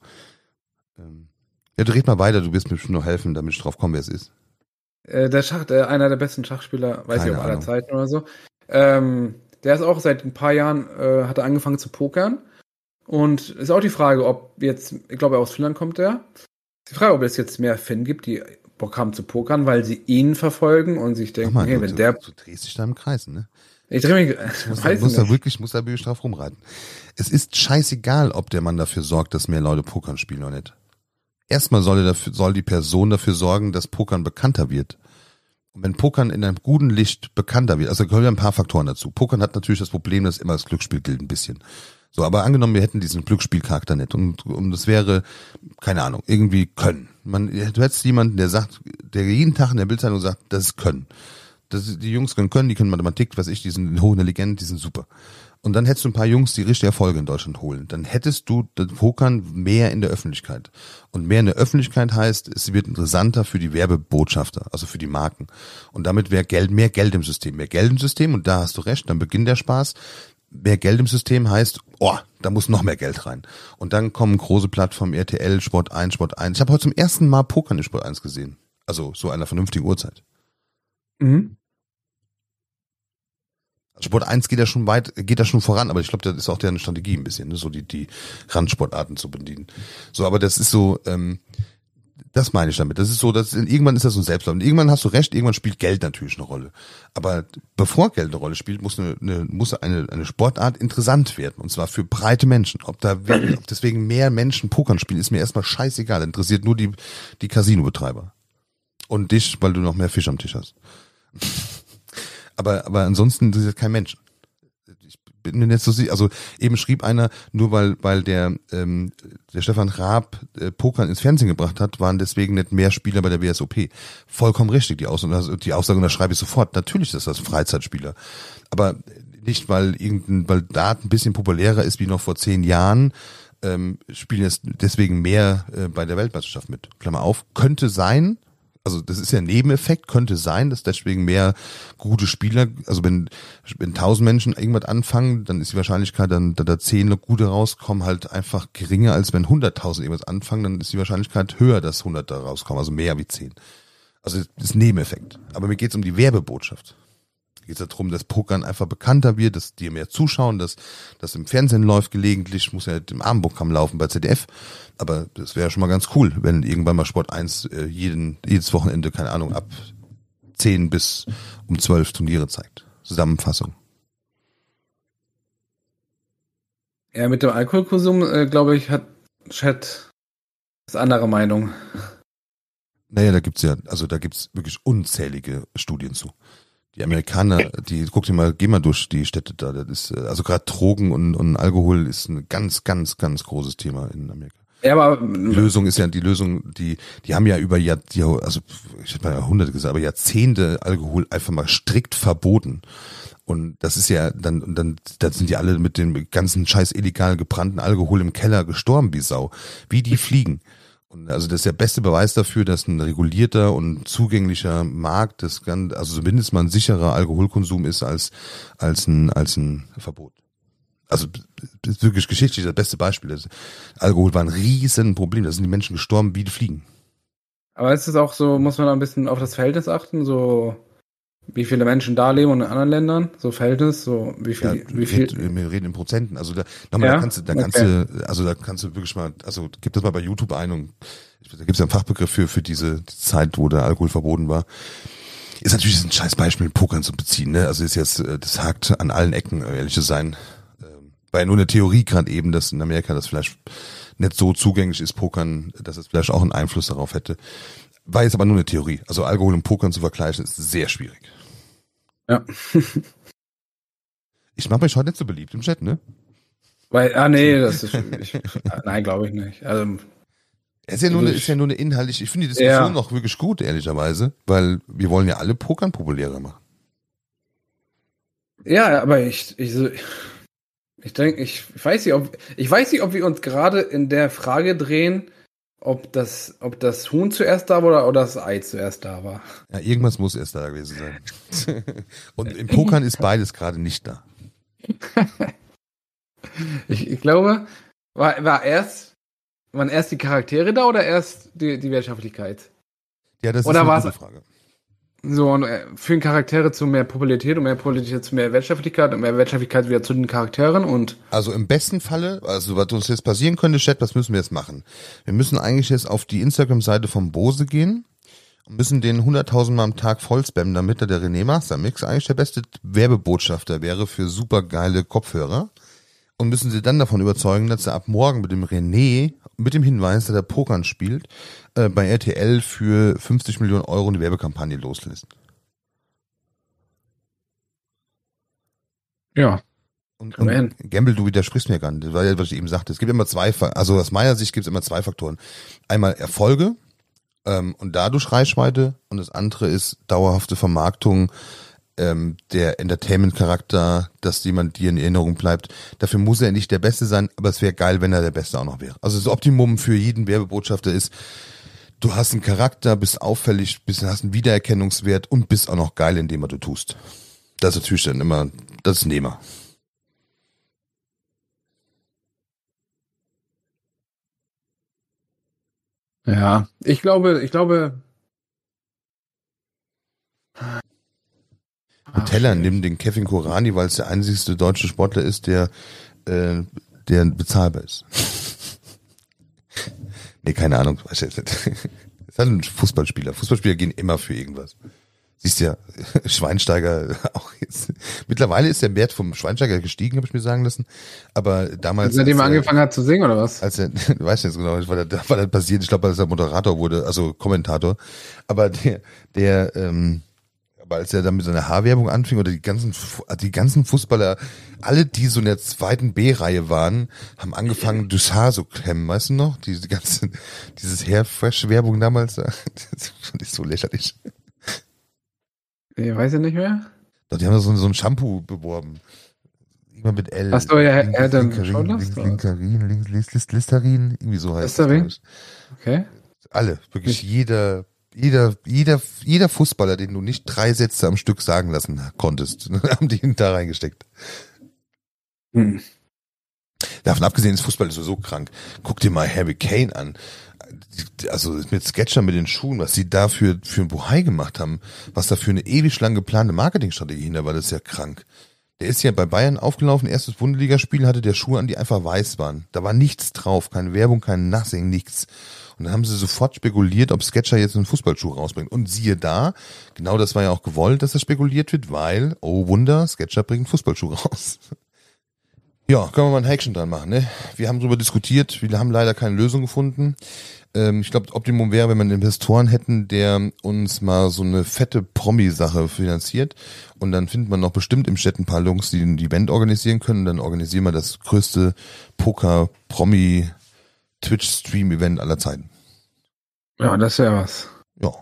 Ja, du red mal weiter, du wirst mir schon noch helfen, damit ich drauf komme, wer es ist. Äh, der Schach, äh, einer der besten Schachspieler, weiß Keine ich, ob aller Zeiten oder so. Ähm, der ist auch seit ein paar Jahren, äh, hat er angefangen zu pokern. Und ist auch die Frage, ob jetzt, ich glaube, aus Finnland kommt der. Die Frage, ob es jetzt mehr Finn gibt, die Bock haben zu pokern, weil sie ihn verfolgen und sich denken, mal, hey, wenn du, der. Du drehst dich da im Kreis, ne? Ich drehe mich. Ich muss, da, muss da wirklich, muss da wirklich drauf rumreiten. Es ist scheißegal, ob der Mann dafür sorgt, dass mehr Leute Pokern spielen oder nicht. Erstmal soll, dafür, soll die Person dafür sorgen, dass Pokern bekannter wird. Und wenn Pokern in einem guten Licht bekannter wird, also da gehören ja ein paar Faktoren dazu. Pokern hat natürlich das Problem, dass immer das Glücksspiel gilt ein bisschen. So, aber angenommen, wir hätten diesen Glücksspielcharakter nicht und, und das wäre, keine Ahnung, irgendwie können. Man, du hättest jemanden, der sagt, der jeden Tag in der Bildzeitung sagt, das ist können. Das, die Jungs können können, die können Mathematik, was ich, die sind hochintelligent, die sind super und dann hättest du ein paar Jungs, die richtig Erfolge in Deutschland holen, dann hättest du das Pokern mehr in der Öffentlichkeit. Und mehr in der Öffentlichkeit heißt, es wird interessanter für die Werbebotschafter, also für die Marken. Und damit wäre Geld, mehr Geld im System, mehr Geld im System, und da hast du recht, dann beginnt der Spaß. Mehr Geld im System heißt, oh, da muss noch mehr Geld rein. Und dann kommen große Plattformen, RTL, Sport 1, Sport 1. Ich habe heute zum ersten Mal Pokern in Sport 1 gesehen. Also so einer vernünftigen Uhrzeit. Mhm. Sport 1 geht ja schon weit, geht da schon voran, aber ich glaube, das ist auch deren Strategie ein bisschen, ne? so die, die Randsportarten zu bedienen. So, aber das ist so, ähm, das meine ich damit. Das ist so, dass irgendwann ist das so ein Selbstlauf. Und irgendwann hast du recht, irgendwann spielt Geld natürlich eine Rolle. Aber bevor Geld eine Rolle spielt, muss eine, eine, muss eine, eine Sportart interessant werden. Und zwar für breite Menschen. Ob da ob deswegen mehr Menschen Pokern spielen, ist mir erstmal scheißegal. Das interessiert nur die, die Casino-Betreiber. Und dich, weil du noch mehr Fisch am Tisch hast. Aber, aber ansonsten interessiert kein Mensch bin mir nicht so sicher. Also eben schrieb einer, nur weil, weil der, ähm, der Stefan Raab äh, Pokern ins Fernsehen gebracht hat, waren deswegen nicht mehr Spieler bei der WSOP. Vollkommen richtig, die Aussage, die Aussage unterschreibe ich sofort. Natürlich ist das Freizeitspieler. Aber nicht, weil irgendein, weil Dart ein bisschen populärer ist wie noch vor zehn Jahren, ähm, spielen jetzt deswegen mehr äh, bei der Weltmeisterschaft mit. Klammer auf, könnte sein, also das ist ja ein Nebeneffekt, könnte sein, dass deswegen mehr gute Spieler, also wenn, wenn tausend Menschen irgendwas anfangen, dann ist die Wahrscheinlichkeit, dann, da da zehn gute rauskommen, halt einfach geringer, als wenn hunderttausend irgendwas anfangen, dann ist die Wahrscheinlichkeit höher, dass hundert da rauskommen, also mehr wie zehn. Also das ist ein Nebeneffekt. Aber mir geht es um die Werbebotschaft geht es darum, dass Pokern einfach bekannter wird, dass die mehr zuschauen, dass das im Fernsehen läuft gelegentlich, muss ja im Abendprogramm laufen bei ZDF. Aber das wäre schon mal ganz cool, wenn irgendwann mal Sport 1 äh, jeden, jedes Wochenende, keine Ahnung, ab 10 bis um 12 Turniere zeigt. Zusammenfassung. Ja, mit dem Alkoholkonsum, äh, glaube ich, hat Chat ist andere Meinung. Naja, da gibt's ja, also da gibt's wirklich unzählige Studien zu. Die Amerikaner, die guck dir mal, geh mal durch die Städte da. Das ist, äh, also gerade Drogen und, und Alkohol ist ein ganz, ganz, ganz großes Thema in Amerika. Ja, aber die Lösung ist ja die Lösung, die die haben ja über Jahr, also ich hätte mal Jahrhunderte gesagt, aber Jahrzehnte Alkohol einfach mal strikt verboten. Und das ist ja dann, und dann, da sind die alle mit dem ganzen scheiß illegal gebrannten Alkohol im Keller gestorben wie Sau. Wie die fliegen. Und also das ist der beste Beweis dafür, dass ein regulierter und zugänglicher Markt das ganz, also zumindest mal ein sicherer Alkoholkonsum ist als, als ein, als ein Verbot. Also das ist wirklich geschichtlich das beste Beispiel. Das Alkohol war ein riesen Problem. Da sind die Menschen gestorben wie die Fliegen. Aber ist es auch so, muss man da ein bisschen auf das Verhältnis achten? So wie viele Menschen da leben und in anderen Ländern, so Verhältnis, so wie viel, ja, wie viel. Wir reden in Prozenten. Also da, nochmal, ja? da kannst du, da kannst okay. du, also da kannst du wirklich mal, also gib das mal bei YouTube ein und da gibt es ja einen Fachbegriff für für diese die Zeit, wo der Alkohol verboten war. Ist natürlich ein scheiß Beispiel, Pokern zu beziehen, ne? Also ist jetzt, äh, das hakt an allen Ecken, ehrlich zu sein. Ähm, war ja nur eine Theorie gerade eben, dass in Amerika das vielleicht nicht so zugänglich ist, Pokern, dass es vielleicht auch einen Einfluss darauf hätte. War jetzt aber nur eine Theorie. Also Alkohol und Pokern zu vergleichen ist sehr schwierig. Ja. ich mache mich heute nicht so beliebt im Chat, ne? Weil, ah nee, das ist, ich, nein, glaube ich nicht. Also, es ist ja nur eine, ist ja nur eine inhaltliche, ich finde die Diskussion ja. noch wirklich gut, ehrlicherweise, weil wir wollen ja alle Pokern populärer machen. Ja, aber ich, ich, ich denke, ich weiß nicht, ob, ich weiß nicht, ob wir uns gerade in der Frage drehen, ob das, ob das Huhn zuerst da war oder, oder das Ei zuerst da war. Ja, irgendwas muss erst da gewesen sein. Und im Pokern ist beides gerade nicht da. ich, ich, glaube, war, war erst, waren erst die Charaktere da oder erst die, die Wirtschaftlichkeit? Ja, das oder ist eine gute Frage. So, und äh, führen Charaktere zu mehr Popularität und mehr Popularität zu mehr Wirtschaftlichkeit und mehr Wirtschaftlichkeit wieder zu den Charakteren und. Also im besten Falle, also was uns jetzt passieren könnte, Chat, was müssen wir jetzt machen? Wir müssen eigentlich jetzt auf die Instagram-Seite vom Bose gehen und müssen den 100.000 Mal am Tag voll spammen, damit er der René Mastermix eigentlich der beste Werbebotschafter wäre für super geile Kopfhörer und müssen sie dann davon überzeugen, dass er ab morgen mit dem René, mit dem Hinweis, dass er Pokern spielt, äh, bei RTL für 50 Millionen Euro eine Werbekampagne loslässt. Ja. Und, und Gamble, du widersprichst mir gar nicht. Das war ja, was ich eben sagte. Es gibt immer zwei, also aus meiner Sicht gibt es immer zwei Faktoren. Einmal Erfolge ähm, und dadurch Reichweite und das andere ist dauerhafte Vermarktung ähm, der Entertainment-Charakter, dass jemand dir in Erinnerung bleibt. Dafür muss er nicht der Beste sein, aber es wäre geil, wenn er der Beste auch noch wäre. Also das Optimum für jeden Werbebotschafter ist, du hast einen Charakter, bist auffällig, bist, hast einen Wiedererkennungswert und bist auch noch geil in dem, was du tust. Das ist natürlich dann immer, das ist Nehmer. Ja, ich glaube, ich glaube, Ach, Teller nimm den Kevin Kurani, weil es der einzigste deutsche Sportler ist, der, äh, der bezahlbar ist. Nee, keine Ahnung. Weiß ich nicht. Das ist halt ein Fußballspieler. Fußballspieler gehen immer für irgendwas. Siehst ja, Schweinsteiger auch jetzt. Mittlerweile ist der Wert vom Schweinsteiger gestiegen, habe ich mir sagen lassen. Aber damals. Seitdem er angefangen hat zu singen, oder was? Als er, weiß nicht genau, was da, was da passiert. Ich glaube, als er Moderator wurde, also Kommentator. Aber der, der, ähm, aber als er dann mit seiner Haarwerbung anfing oder die ganzen, die ganzen Fußballer, alle, die so in der zweiten B-Reihe waren, haben angefangen, durchs Haar so klemmen, weißt du noch? Diese ganze, dieses Hairfresh-Werbung damals, das fand ich so lächerlich. Ich weiß ja nicht mehr. Doch, die haben so, so ein Shampoo beworben. Irgendwann mit L. Achso, ja, links, er dann Linkarin, schon links, Linkarin, links, links, links, Listerin, irgendwie so heißt Listerin? es. Okay. Alle, wirklich jeder, jeder, jeder, jeder Fußballer, den du nicht drei Sätze am Stück sagen lassen konntest, haben die da reingesteckt. Hm. Davon abgesehen ist Fußball so krank. Guck dir mal Harry Kane an. Also mit Sketcher mit den Schuhen, was sie da für, für ein Buhai gemacht haben, was da für eine ewig lang geplante Marketingstrategie hinter war, das ist ja krank. Der ist ja bei Bayern aufgelaufen, erstes Bundesligaspiel, hatte der Schuhe an, die einfach weiß waren. Da war nichts drauf, keine Werbung, kein Nothing, nichts. Und dann haben sie sofort spekuliert, ob Sketcher jetzt einen Fußballschuh rausbringt. Und siehe da, genau das war ja auch gewollt, dass das spekuliert wird, weil, oh Wunder, Sketcher bringt einen Fußballschuh raus. Ja, können wir mal ein Häkchen dran machen, ne? Wir haben darüber diskutiert, wir haben leider keine Lösung gefunden. Ähm, ich glaube, Optimum wäre, wenn wir einen Investoren hätten, der uns mal so eine fette Promi-Sache finanziert. Und dann findet man noch bestimmt im Chat ein paar Jungs, die ein Event organisieren können. Dann organisieren wir das größte Poker-Promi-Twitch-Stream-Event aller Zeiten. Ja, das wäre was. Ja,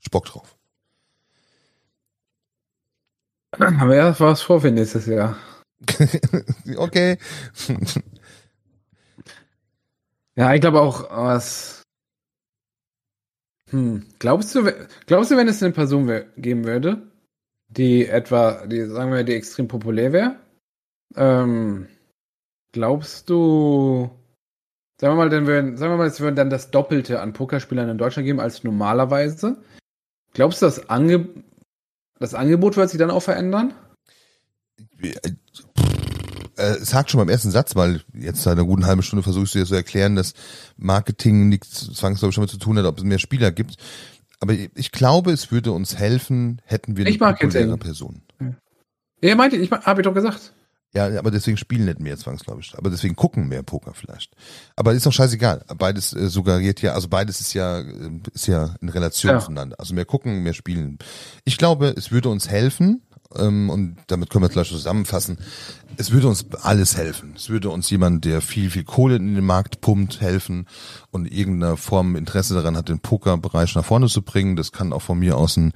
Spock drauf. Haben wir ja was vor für nächstes Jahr. okay. Ja, ich glaube auch, was. Hm, glaubst du, glaubst du, wenn es eine Person geben würde, die etwa, die, sagen wir, die extrem populär wäre, ähm, glaubst du, sagen wir mal, dann würden, sagen wir mal, es würden dann das Doppelte an Pokerspielern in Deutschland geben als normalerweise. Glaubst du, das, Ange das Angebot wird sich dann auch verändern? äh, sag schon beim ersten Satz, weil jetzt seit einer guten halben Stunde versuchst du dir zu erklären, dass Marketing nichts zwangsläufig damit zu tun hat, ob es mehr Spieler gibt. Aber ich glaube, es würde uns helfen, hätten wir Ich mag populäre Person. Ja, meinte ich, habe ich doch gesagt. Ja, aber deswegen spielen nicht mehr zwangsläufig. Aber deswegen gucken mehr Poker vielleicht. Aber ist doch scheißegal. Beides äh, suggeriert ja, also beides ist ja, äh, ist ja in Relation Ja. zueinander. Also mehr gucken, mehr spielen. Ich glaube, es würde uns helfen, ähm, und damit können wir es gleich zusammenfassen. Es würde uns alles helfen. Es würde uns jemand, der viel, viel Kohle in den Markt pumpt, helfen und irgendeiner Form Interesse daran hat, den Pokerbereich nach vorne zu bringen. Das kann auch von mir aus ein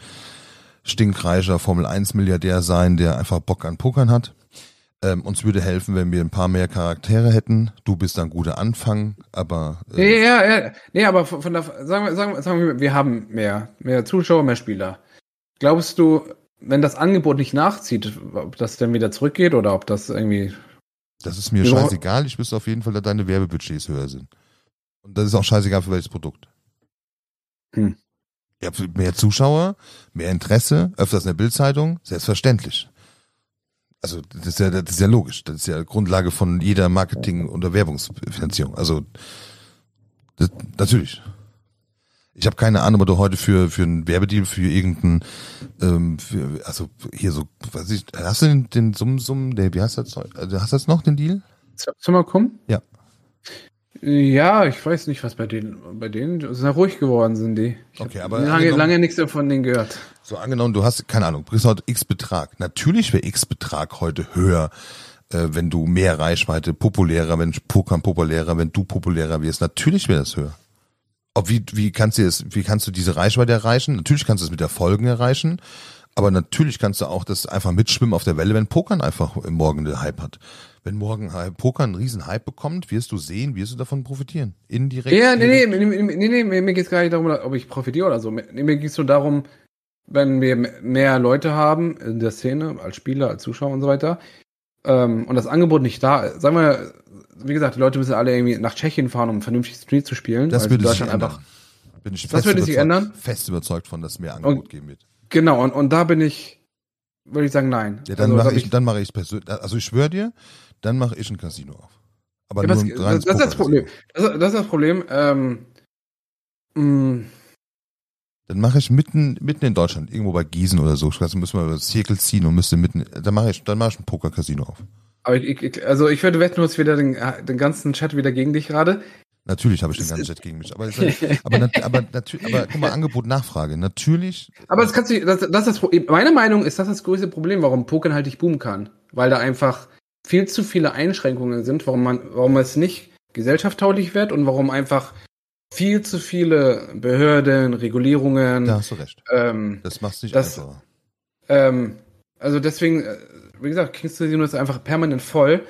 stinkreicher Formel 1 Milliardär sein, der einfach Bock an Pokern hat. Ähm, uns würde helfen, wenn wir ein paar mehr Charaktere hätten. Du bist ein guter Anfang, aber äh, Ja, ja, ja. Nee, aber von der, sagen wir, sagen wir, sagen wir, wir haben mehr, mehr Zuschauer, mehr Spieler. Glaubst du, wenn das Angebot nicht nachzieht, ob das dann wieder zurückgeht oder ob das irgendwie, das ist mir scheißegal. Ich wüsste auf jeden Fall, dass deine Werbebudgets höher sind. Und das ist auch scheißegal für welches Produkt. Hm. Ja, für mehr Zuschauer, mehr Interesse, öfters in der Bildzeitung, selbstverständlich. Also das ist ja, das ist ja logisch. Das ist ja Grundlage von jeder Marketing- oder Werbungsfinanzierung. Also das, natürlich. Ich habe keine Ahnung, ob du heute für für einen Werbedeal für irgendeinen, ähm, für, also hier so, weiß ich, hast du den, den Summ Summ, der, wie heißt das? Also hast du das noch den Deal? Mal kommen? Ja. Ja, ich weiß nicht, was bei denen, bei denen sehr ruhig geworden sind die. Ich Okay, aber lange, lange nichts von denen gehört. So angenommen, du hast, keine Ahnung, du kriegst heute X Betrag. Natürlich wäre X Betrag heute höher, äh, wenn du mehr Reichweite, populärer, wenn Poker populärer, wenn du populärer wirst. Natürlich wäre das höher. Ob wie, wie kannst du das, wie kannst du diese Reichweite erreichen? Natürlich kannst du es mit Erfolgen erreichen, aber natürlich kannst du auch das einfach mitschwimmen auf der Welle, wenn Pokern einfach morgen den Hype hat. Wenn morgen Poker einen riesen Hype bekommt, wirst du sehen, wirst du davon profitieren. Indirekt. Ja, nee, nee, nee, nee, nee, nee mir, es gar nicht darum, ob ich profitiere oder so. Mir, mir geht es nur darum, wenn wir mehr Leute haben in der Szene, als Spieler, als Zuschauer und so weiter, ähm, und das Angebot nicht da ist. Sagen wir, wie gesagt, die Leute müssen alle irgendwie nach Tschechien fahren, um vernünftig Street zu spielen. Das würde sich ändern. Bin ich Das fest würde sich überzeugt- ändern? Fest überzeugt von, dass es mehr Angebot geben wird. Genau, und, und da bin ich, würde ich sagen, nein. Ja, dann also, mache ich, dann mache ich persönlich, also ich schwöre dir, dann mache ich ein Casino auf. Aber Ja, nur ein reines das, das ist das. Problem. Das, das ist das Problem. Ähm, mh, Dann mache ich mitten, mitten in Deutschland, irgendwo bei Gießen oder so. Ich müssen wir über das Zirkel ziehen und müsste mitten, dann mache ich, dann mache ich ein Poker-Casino auf. aber ich, ich, also ich würde wetten, du hast wieder den, den ganzen Chat wieder gegen dich gerade. Natürlich habe ich den ganzen Chat gegen mich. Aber, halt- aber, nat- aber aber guck mal, Angebot, Nachfrage. Natürlich, Aber das kannst du, das, das ist das Problem. Meine Meinung ist, das ist das größte Problem, warum Poker halt nicht boomen kann. Weil da einfach viel zu viele Einschränkungen sind, warum man, warum es nicht gesellschaftstauglich wird und warum einfach viel zu viele Behörden, Regulierungen, da hast du recht. ähm, Das macht's nicht Das- einfacher. ähm, also deswegen, äh, wie gesagt, Kings Casino ist einfach permanent voll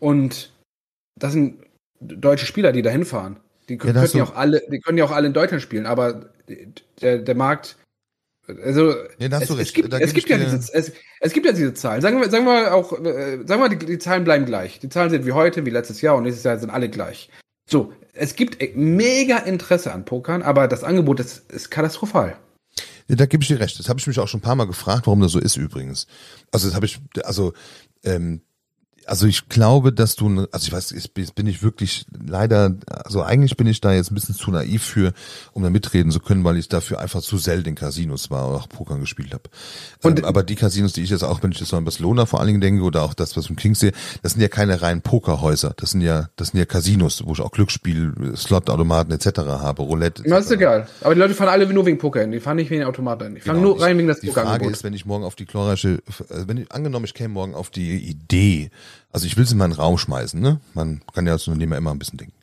und das sind deutsche Spieler, die da hinfahren. Die Ja, können, ja du- auch alle, die können ja auch alle in Deutschland spielen, aber der, der Markt, also Nee, es, es gibt, es gibt ja diese, es, es gibt ja diese Zahlen. Sagen wir, sagen wir auch, äh, sagen wir, die, die Zahlen bleiben gleich. Die Zahlen sind wie heute, wie letztes Jahr und nächstes Jahr sind alle gleich. So, es gibt äh, mega Interesse an Pokern, aber das Angebot ist, ist katastrophal. Ja, da gebe ich dir recht. Das habe ich mich auch schon ein paar Mal gefragt, warum das so ist übrigens. Also das habe ich, also ähm, also ich glaube, dass du, ne- also ich weiß, jetzt bin- ich wirklich leider, also eigentlich bin ich da jetzt ein bisschen zu naiv für, um da mitreden zu können, weil ich dafür einfach zu selten in Casinos war oder auch Pokern gespielt habe. Und- Ähm, aber die Casinos, die ich jetzt auch, wenn ich jetzt mal an Barcelona vor allen Dingen denke oder auch das, was ich im Kings sehe, das sind ja keine reinen Pokerhäuser. Das sind ja, das sind ja Casinos, wo ich auch Glücksspiel, Slotautomaten etc. habe, Roulette. Mir ist etc.. egal. Aber die Leute fahren alle nur wegen Poker hin. Die fahren nicht wegen den Automaten hin. Die fahren Genau. nur rein wegen des Die Frage ist, wenn ich morgen auf die glorreiche, äh, wenn ich, angenommen, ich käme morgen auf die Idee, also ich will es in meinen Raum schmeißen, ne? Man kann ja als Unternehmer immer ein bisschen denken.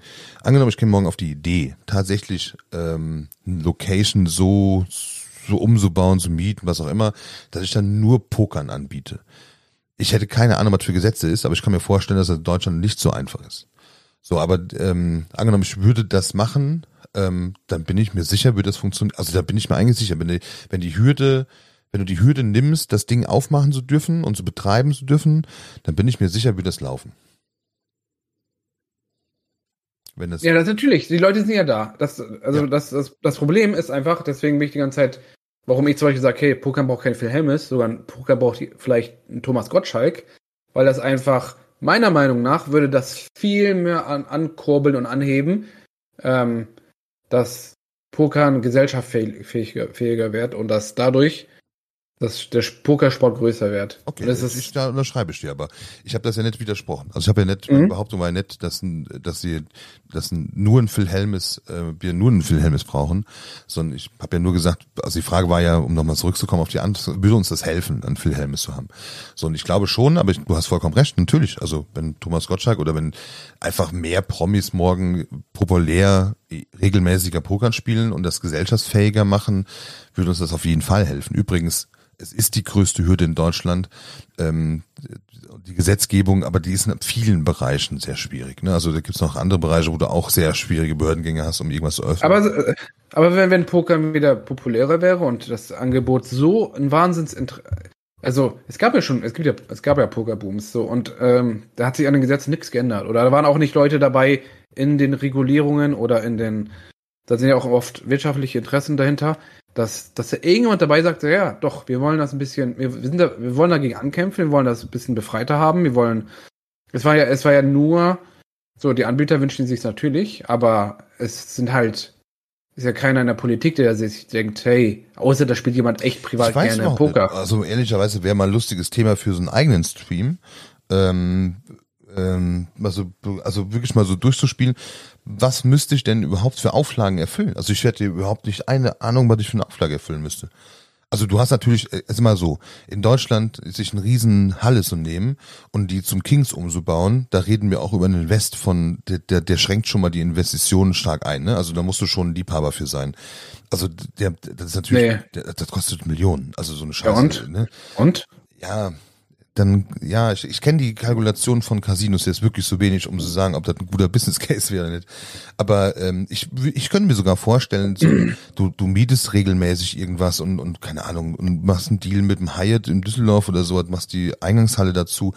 Angenommen, ich käme morgen auf die Idee, tatsächlich ähm, eine Location so so umzubauen, zu mieten, was auch immer, dass ich dann nur Pokern anbiete. Ich hätte keine Ahnung, was für Gesetze ist, aber ich kann mir vorstellen, dass das in Deutschland nicht so einfach ist. So, aber ähm, angenommen, ich würde das machen, ähm, dann bin ich mir sicher, würde das funktionieren. Also da bin ich mir eigentlich sicher, wenn die, wenn die Hürde, wenn du die Hürde nimmst, das Ding aufmachen zu dürfen und zu betreiben zu dürfen, dann bin ich mir sicher, würde das laufen. Wenn das, Ja, das natürlich. Die Leute sind ja da. Das, also Ja. das, das, das Problem ist einfach, deswegen bin ich die ganze Zeit, warum ich zum Beispiel sage, hey, Poker braucht keinen Phil Helmes, sogar ein Poker braucht vielleicht einen Thomas Gottschalk, weil das einfach, meiner Meinung nach, würde das viel mehr an, ankurbeln und anheben, ähm, dass Pokern gesellschaftsfähiger fähiger wird und dass dadurch dass der Pokersport größer wird. Okay, das ist, ich, da unterschreibe ich dir, aber ich habe das ja nicht widersprochen. Also ich habe ja nicht, Mhm. meine Behauptung war ja nicht, dass, ein, dass sie dass ein, nur ein Phil Helmes, äh, wir nur einen Phil Helmes brauchen, sondern ich habe ja nur gesagt, also die Frage war ja, um nochmal zurückzukommen auf die Antwort, würde uns das helfen, einen Phil Helmes zu haben? So, und ich glaube schon, aber ich, du hast vollkommen recht, natürlich, also wenn Thomas Gottschalk oder wenn einfach mehr Promis morgen populär regelmäßiger Pokern spielen und das gesellschaftsfähiger machen, würde uns das auf jeden Fall helfen. Übrigens, es ist die größte Hürde in Deutschland, ähm, die Gesetzgebung, aber die ist in vielen Bereichen sehr schwierig. Ne? Also da gibt es noch andere Bereiche, wo du auch sehr schwierige Behördengänge hast, um irgendwas zu öffnen. aber, äh, aber wenn, wenn Poker wieder populärer wäre und das Angebot so ein Wahnsinns also es gab ja schon, es gibt ja, es gab ja Pokerbooms so und ähm, da hat sich an den Gesetzen nichts geändert. Oder da waren auch nicht Leute dabei in den Regulierungen oder in den, da sind ja auch oft wirtschaftliche Interessen dahinter, dass, dass da irgendjemand dabei sagt, ja, doch, wir wollen das ein bisschen, wir, sind da, wir wollen dagegen ankämpfen, wir wollen das ein bisschen befreiter haben, wir wollen, es war ja, es war ja nur, so, die Anbieter wünschen sich natürlich, aber es sind halt, ist ja keiner in der Politik, der sich denkt, hey, außer da spielt jemand echt privat gerne noch Poker. Also ehrlicherweise wäre mal ein lustiges Thema für so einen eigenen Stream. Ähm, ähm, also, also wirklich mal so durchzuspielen, was müsste ich denn überhaupt für Auflagen erfüllen? Also ich hätte überhaupt nicht eine Ahnung, was ich für eine Auflage erfüllen müsste. Also du hast natürlich, es ist mal so, in Deutschland sich eine riesen Halle zu nehmen und die zum Kings umzubauen, da reden wir auch über einen Invest von, der, der, der schränkt schon mal die Investitionen stark ein, ne? Also da musst du schon ein Liebhaber für sein. Also der, das ist natürlich, Nee. der, das kostet Millionen, also so eine Scheiße. Ja, und? Ne? Und? Ja, dann, ja, ich, ich kenne die Kalkulation von Casinos jetzt wirklich so wenig, um zu sagen, ob das ein guter Business Case wäre oder nicht. Aber ähm, ich, ich könnte mir sogar vorstellen, so, du, du mietest regelmäßig irgendwas und, und keine Ahnung, und machst einen Deal mit dem Hyatt in Düsseldorf oder so, machst die Eingangshalle dazu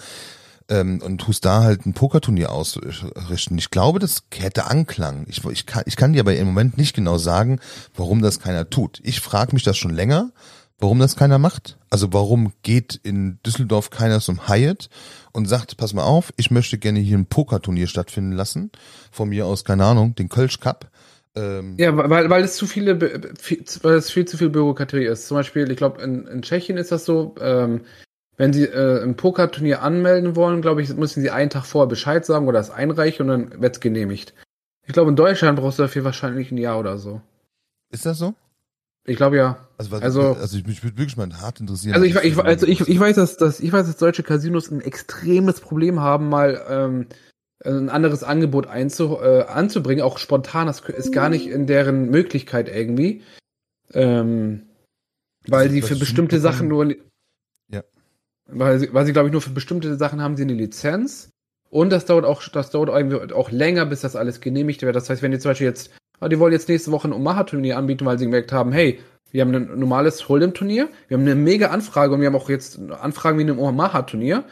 ähm, und tust da halt ein Pokerturnier ausrichten. Ich glaube, das hätte Anklang. Ich, ich, kann, ich kann dir aber im Moment nicht genau sagen, warum das keiner tut. Ich frage mich das schon länger, warum das keiner macht? Also warum geht in Düsseldorf keiner zum Hyatt und sagt, pass mal auf, ich möchte gerne hier ein Pokerturnier stattfinden lassen. Von mir aus, keine Ahnung, den Kölsch Cup. Ähm ja, weil, weil es zu viele, weil es viel zu viel Bürokratie ist. Zum Beispiel, ich glaube, in, in Tschechien ist das so, ähm, wenn Sie äh, ein Pokerturnier anmelden wollen, glaube ich, müssen Sie einen Tag vorher Bescheid sagen oder es einreichen und dann wird es genehmigt. Ich glaube, in Deutschland brauchst du dafür wahrscheinlich ein Jahr oder so. Ist das so? Ich glaube ja. Also, was, also, also ich, mich würde wirklich mal hart interessieren. Also ich, ich, also ich, ich weiß, dass, dass ich weiß, dass deutsche Casinos ein extremes Problem haben, mal ähm, ein anderes Angebot einzu, äh, anzubringen, auch spontan. Das ist gar nicht in deren Möglichkeit irgendwie, ähm, weil sie für bestimmte Sachen nur, ja, weil sie, weil sie glaube ich nur für bestimmte Sachen haben sie eine Lizenz und das dauert auch, das dauert irgendwie auch länger, bis das alles genehmigt wird. Das heißt, wenn die zum Beispiel jetzt aber die wollen jetzt nächste Woche ein Omaha-Turnier anbieten, weil sie gemerkt haben, hey, wir haben ein normales Hold'em-Turnier, wir haben eine mega Anfrage und wir haben auch jetzt Anfragen wie ein Omaha-Turnier.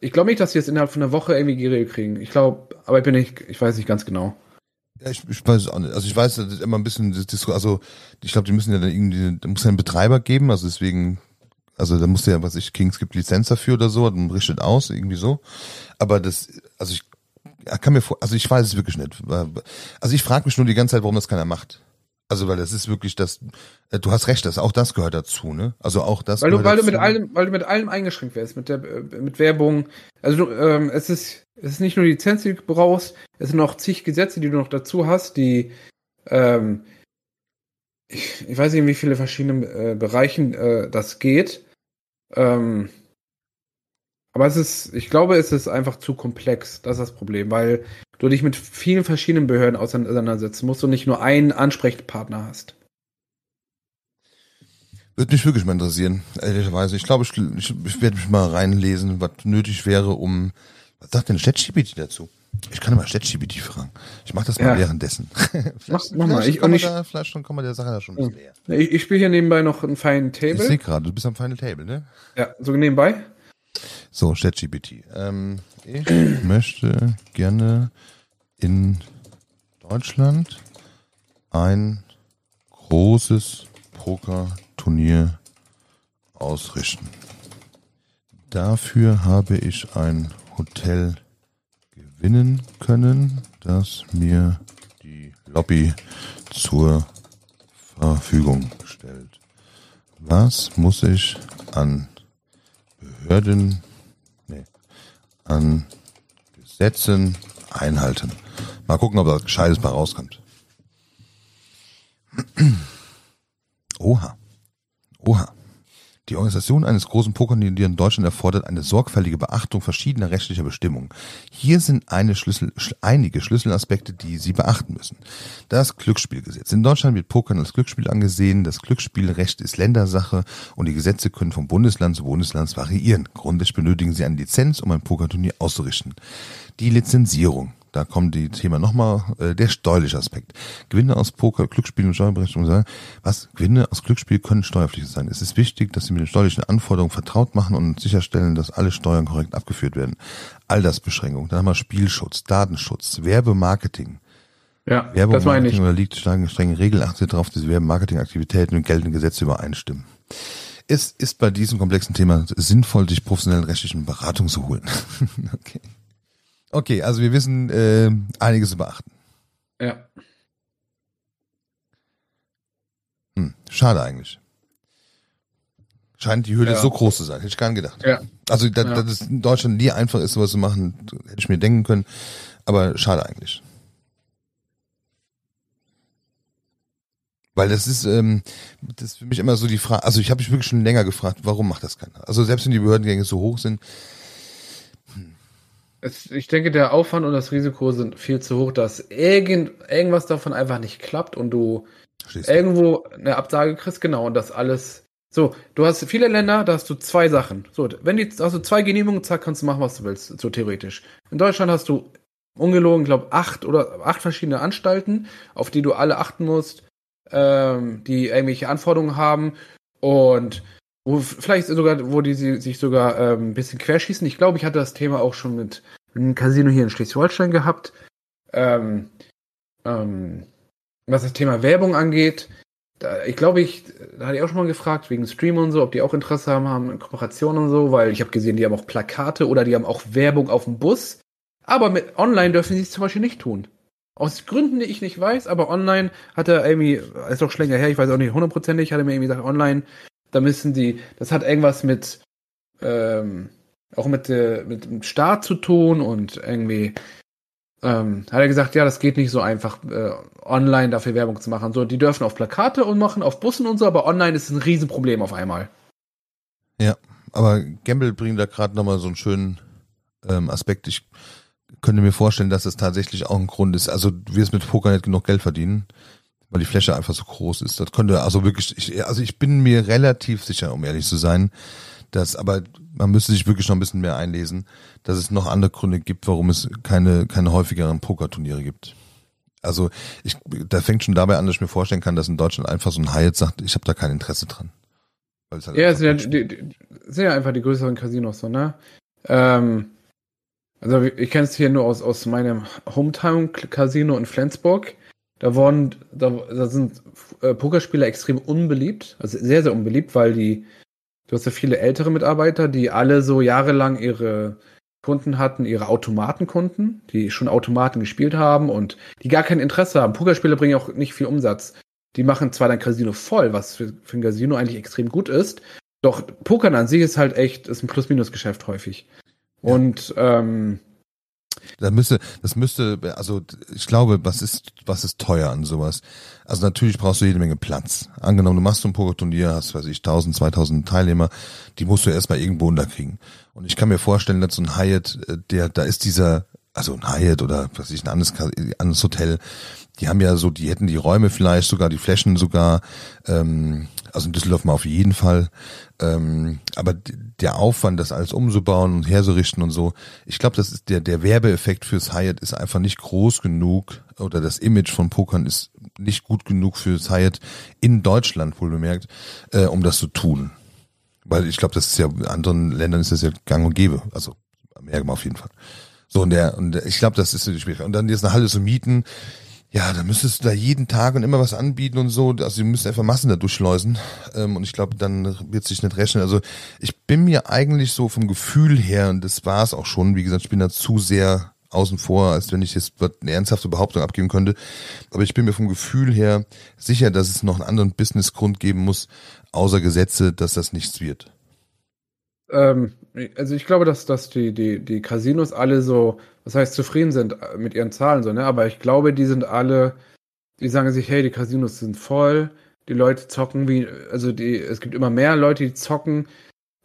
Ich glaube nicht, dass sie es innerhalb von einer Woche irgendwie geregelt kriegen. Ich glaube, aber ich bin nicht, ich weiß nicht ganz genau. Ja, ich, ich weiß es auch nicht. Also ich weiß, das ist immer ein bisschen, also ich glaube, die müssen ja dann irgendwie, da muss ja einen Betreiber geben, also deswegen, also da muss ja, was ich, Kings gibt Lizenz dafür oder so, und richtet aus, irgendwie so. Aber das, also ich kann mir vor, also ich weiß es wirklich nicht. Also ich frage mich nur die ganze Zeit, warum das keiner macht. Also weil das ist wirklich das. Äh, du hast recht, das auch das gehört dazu, ne? Also auch das. Weil du, weil dazu. du mit allem, weil du mit allem eingeschränkt wärst, mit der, mit Werbung. Also du, ähm, es ist, es ist nicht nur die Lizenz, die du brauchst, es sind auch zig Gesetze, die du noch dazu hast, die, ähm, ich, ich weiß nicht, in wie viele verschiedene äh, Bereichen äh, das geht. Ähm, aber es ist, ich glaube, es ist einfach zu komplex. Das ist das Problem, weil du dich mit vielen verschiedenen Behörden auseinandersetzen musst und nicht nur einen Ansprechpartner hast. Würde mich wirklich mal interessieren, ehrlicherweise. Ich glaube, ich, ich, ich werde mich mal reinlesen, was nötig wäre, um. Was sagt denn ChatGPT dazu? Ich kann mal ChatGPT fragen. Ich mache das mal ja. währenddessen. mach, mach mal. Ich, und ich, da, vielleicht schon kommen wir der Sache da schon ein bisschen näher. Ich, ich spiele hier nebenbei noch ein Final Table. Ich sehe gerade, du bist am Final Table, ne? Ja, so nebenbei. So, ChatGPT. Ähm, ich möchte gerne in Deutschland ein großes Pokerturnier ausrichten. Dafür habe ich ein Hotel gewinnen können, das mir die Lobby zur Verfügung stellt. Was muss ich an Behörden an Gesetzen einhalten. Mal gucken, ob da Gescheites bei rauskommt. Oha. Oha. Die Organisation eines großen Pokerturniers in Deutschland erfordert eine sorgfältige Beachtung verschiedener rechtlicher Bestimmungen. Hier sind Schlüssel, einige Schlüsselaspekte, die Sie beachten müssen. Das Glücksspielgesetz. In Deutschland wird Pokern als Glücksspiel angesehen. Das Glücksspielrecht ist Ländersache und die Gesetze können vom Bundesland zu Bundesland variieren. Grundsätzlich benötigen Sie eine Lizenz, um ein Pokerturnier auszurichten. Die Lizenzierung da kommt die Thema nochmal, äh, der steuerliche Aspekt. Gewinne aus Poker, Glücksspiel und Steuerberechtigung Was? Gewinne aus Glücksspiel können steuerpflichtig sein. Es ist wichtig, dass Sie mit den steuerlichen Anforderungen vertraut machen und sicherstellen, dass alle Steuern korrekt abgeführt werden. Altersbeschränkung, dann haben wir Spielschutz, Datenschutz, Werbemarketing. Ja, Werbung, das meine ich. unterliegt strenge, strenge Regeln, achtet darauf, dass Werbemarketingaktivitäten und geltende Gesetze übereinstimmen. Es ist bei diesem komplexen Thema sinnvoll, sich professionellen rechtlichen Beratung zu holen. okay. Okay, also wir wissen äh, einiges zu beachten. Ja. Hm, schade eigentlich. Scheint die Hürde ja. so groß zu sein. Hätte ich gar nicht gedacht. Ja. Also, da, ja. dass es in Deutschland nie einfach ist, sowas zu machen, hätte ich mir denken können. Aber schade eigentlich. Weil das ist, ähm, das ist für mich immer so die Frage, also ich habe mich wirklich schon länger gefragt, warum macht das keiner? Also selbst wenn die Behördengänge so hoch sind, es, ich denke, der Aufwand und das Risiko sind viel zu hoch, dass irgend, irgendwas davon einfach nicht klappt und du Schließt irgendwo eine Absage kriegst, genau, und das alles. So, du hast viele Länder, da hast du zwei Sachen. So, wenn die, hast du zwei Genehmigungen, zack, kannst du machen, was du willst, so theoretisch. In Deutschland hast du ungelogen, glaube acht oder acht verschiedene Anstalten, auf die du alle achten musst, ähm, die irgendwelche Anforderungen haben und wo vielleicht sogar, wo die sich sogar ähm, ein bisschen querschießen. Ich glaube, ich hatte das Thema auch schon mit, einem Casino hier in Schleswig-Holstein gehabt. Ähm, ähm, was das Thema Werbung angeht, da, ich glaube, ich, da hatte ich auch schon mal gefragt, wegen Stream und so, ob die auch Interesse haben, haben Kooperation und so, weil ich habe gesehen, die haben auch Plakate oder die haben auch Werbung auf dem Bus. Aber mit online dürfen sie es zum Beispiel nicht tun. Aus Gründen, die ich nicht weiß, aber online hat er irgendwie, ist doch schon länger her, ich weiß auch nicht hundertprozentig, hat er mir irgendwie gesagt, online, da müssen die, das hat irgendwas mit, ähm, auch mit, äh, mit dem Staat zu tun und irgendwie, ähm, hat er gesagt, ja, das geht nicht so einfach, äh, online dafür Werbung zu machen. So, die dürfen auf Plakate und machen, auf Bussen und so, aber online ist ein Riesenproblem auf einmal. Ja, aber Gamble bringt da gerade nochmal so einen schönen ähm, Aspekt. Ich könnte mir vorstellen, dass es tatsächlich auch ein Grund ist. Also du wirst mit Poker nicht genug Geld verdienen, weil die Fläche einfach so groß ist. Das könnte also wirklich, ich, also ich bin mir relativ sicher, um ehrlich zu sein, dass, aber man müsste sich wirklich noch ein bisschen mehr einlesen, dass es noch andere Gründe gibt, warum es keine, keine häufigeren Pokerturniere gibt. Also ich, da fängt schon dabei an, dass ich mir vorstellen kann, dass in Deutschland einfach so ein Hyatt sagt, ich habe da kein Interesse dran. Halt ja, es sind ja, die, die, sind ja einfach die größeren Casinos so, ne? Ähm, also ich kenne es hier nur aus, aus meinem Hometown-Casino in Flensburg. Da wurden, da, da sind äh, Pokerspieler extrem unbeliebt, also sehr, sehr unbeliebt, weil die, du hast ja viele ältere Mitarbeiter, die alle so jahrelang ihre Kunden hatten, ihre Automatenkunden, die schon Automaten gespielt haben und die gar kein Interesse haben. Pokerspieler bringen auch nicht viel Umsatz. Die machen zwar dein Casino voll, was für, für ein Casino eigentlich extrem gut ist, doch Pokern an sich ist halt echt, ist ein Plus-Minus-Geschäft häufig. Ja. Und ähm, da müsste, das müsste, also ich glaube, was ist, was ist teuer an sowas? Also natürlich brauchst du jede Menge Platz. Angenommen, du machst so ein Pokerturnier, hast, weiß ich, 1000, 2000 Teilnehmer, die musst du erstmal irgendwo unterkriegen. Und ich kann mir vorstellen, dass so ein Hyatt, äh, der, da ist dieser, also ein Hyatt oder was weiß ich, ein anderes, anderes Hotel, die haben ja so, die hätten die Räume vielleicht, sogar die Flächen sogar, ähm, also in Düsseldorf mal auf jeden Fall. Ähm, aber der Aufwand, das alles umzubauen und herzurichten und so, ich glaube, das ist der, der Werbeeffekt fürs Hyatt ist einfach nicht groß genug oder das Image von Pokern ist nicht gut genug fürs Hyatt in Deutschland, wohl bemerkt, äh, um das zu tun. Weil ich glaube, das ist ja, in anderen Ländern ist das ja gang und gäbe. Also Amerika auf jeden Fall. So, und der, und ich glaube, das ist schwierig. Und dann jetzt eine Halle zu mieten, ja, da müsstest du da jeden Tag und immer was anbieten und so. Also, du müsst einfach Massen da durchschleusen. Ähm, und ich glaube, dann wird sich nicht rechnen. Also, ich bin mir eigentlich so vom Gefühl her, und das war es auch schon, wie gesagt, ich bin da zu sehr außen vor, als wenn ich jetzt eine ernsthafte Behauptung abgeben könnte. Aber ich bin mir vom Gefühl her sicher, dass es noch einen anderen Businessgrund geben muss, außer Gesetze, dass das nichts wird. Ähm, also ich glaube, dass, dass die, die, die Casinos alle so, was heißt zufrieden sind äh, mit ihren Zahlen so, ne? Aber ich glaube, die sind alle, die sagen sich, hey, die Casinos sind voll, die Leute zocken wie, also die, es gibt immer mehr Leute, die zocken.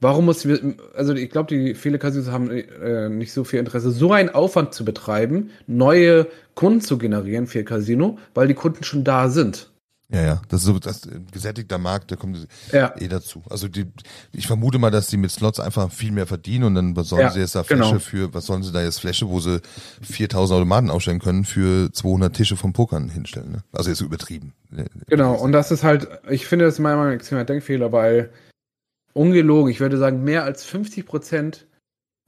Warum muss also ich glaube, die viele Casinos haben äh, nicht so viel Interesse, so einen Aufwand zu betreiben, neue Kunden zu generieren für ihr Casino, weil die Kunden schon da sind. Ja, ja, das ist so das gesättigter Markt, der kommt ja. eh dazu. Also die, ich vermute mal, dass die mit Slots einfach viel mehr verdienen und dann was sollen ja, sie jetzt da Fläche genau. für, was sollen sie da jetzt Fläche, wo sie 4000 Automaten aufstellen können für 200 Tische vom Pokern hinstellen, ne? Also jetzt übertrieben. Genau, und das ist halt, ich finde das meiner Meinung nach ein extremer Denkfehler, weil ungelogen, ich würde sagen, mehr als 50 Prozent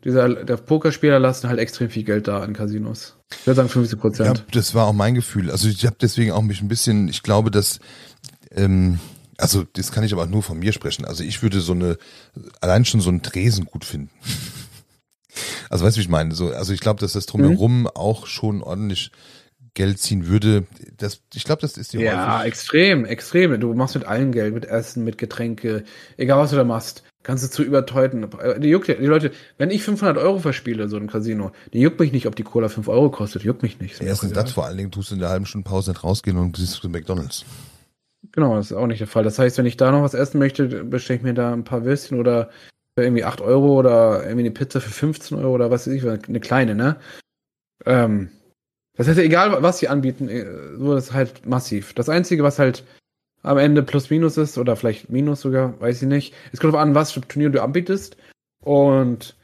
dieser, der Pokerspieler lassen halt extrem viel Geld da in Casinos. Ich würde sagen 50 Prozent. Ja, das war auch mein Gefühl. Also ich habe deswegen auch mich ein bisschen, ich glaube, dass, ähm, also das kann ich aber nur von mir sprechen. Also ich würde so eine, allein schon so einen Tresen gut finden. Also weißt du, wie ich meine? So, also ich glaube, dass das drumherum mhm. auch schon ordentlich Geld ziehen würde. Das, ich glaube, das ist die Ja, häufig. extrem, extrem. Du machst mit allen Geld, mit Essen, mit Getränke, egal was du da machst. Kannst du zu überteuten. Die juckt die Leute, wenn ich 500 Euro verspiele, so ein Casino, die juckt mich nicht, ob die Cola 5 Euro kostet, juckt mich nicht. Erstens das, vor allen Dingen tust du in der halben Stunde Pause nicht rausgehen und siehst zu McDonalds. Genau, das ist auch nicht der Fall. Das heißt, wenn ich da noch was essen möchte, bestelle ich mir da ein paar Würstchen oder für irgendwie 8 Euro oder irgendwie eine Pizza für 15 Euro oder was weiß ich, eine kleine, ne? Ähm, das heißt, egal was sie anbieten, äh, so ist halt massiv. Das Einzige, was halt am Ende plus minus ist oder vielleicht minus sogar, weiß ich nicht. Es kommt darauf an, was für Turnier du anbietest. Und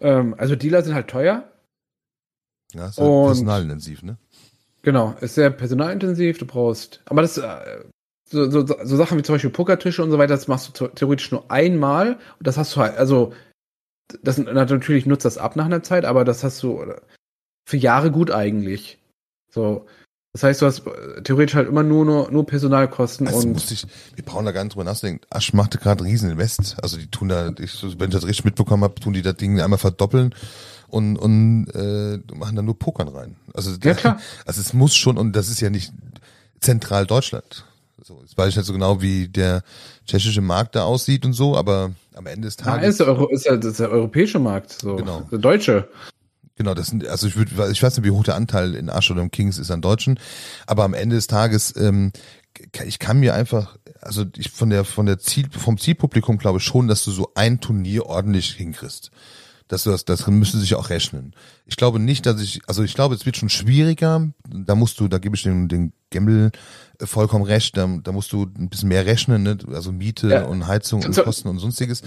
ähm, also Dealer sind halt teuer. Ja, ist halt personalintensiv, ne? Genau, ist sehr personalintensiv, du brauchst. Aber das äh, so, so, so Sachen wie zum Beispiel Pokertische und so weiter, das machst du theoretisch nur einmal und das hast du halt, also das natürlich nutzt das ab nach einer Zeit, aber das hast du für Jahre gut eigentlich. So, Das heißt, du hast theoretisch halt immer nur, nur, nur Personalkosten Also und. musste ich, wir brauchen da gar nicht drüber nachdenken. Asch machte gerade riesen Invest. Also die tun da, ich, wenn ich das richtig mitbekommen habe, tun die das Ding einmal verdoppeln und, und äh, machen da nur Pokern rein. Also, Ja, klar. also es muss schon, und das ist ja nicht zentral Deutschland. So, jetzt weiß ich nicht so genau, wie der tschechische Markt da aussieht und so, aber am Ende des Tages. ist der, Euro, ist, der, das ist der europäische Markt, so. Genau. Der deutsche. Genau, das sind, also ich würde, ich weiß nicht, wie hoch der Anteil in Asch oder im Kings ist an Deutschen, aber am Ende des Tages, ähm, ich kann mir einfach, also ich von der, von der Ziel, vom Zielpublikum glaube ich schon, dass du so ein Turnier ordentlich hinkriegst. Dass du das, das müsste sich auch rechnen. Ich glaube nicht, dass ich, also ich glaube, es wird schon schwieriger. Da musst du, da gebe ich den, den Gemmel äh, vollkommen recht. Da, da musst du ein bisschen mehr rechnen, ne? also Miete Ja. und Heizung und So- Kosten und sonstiges.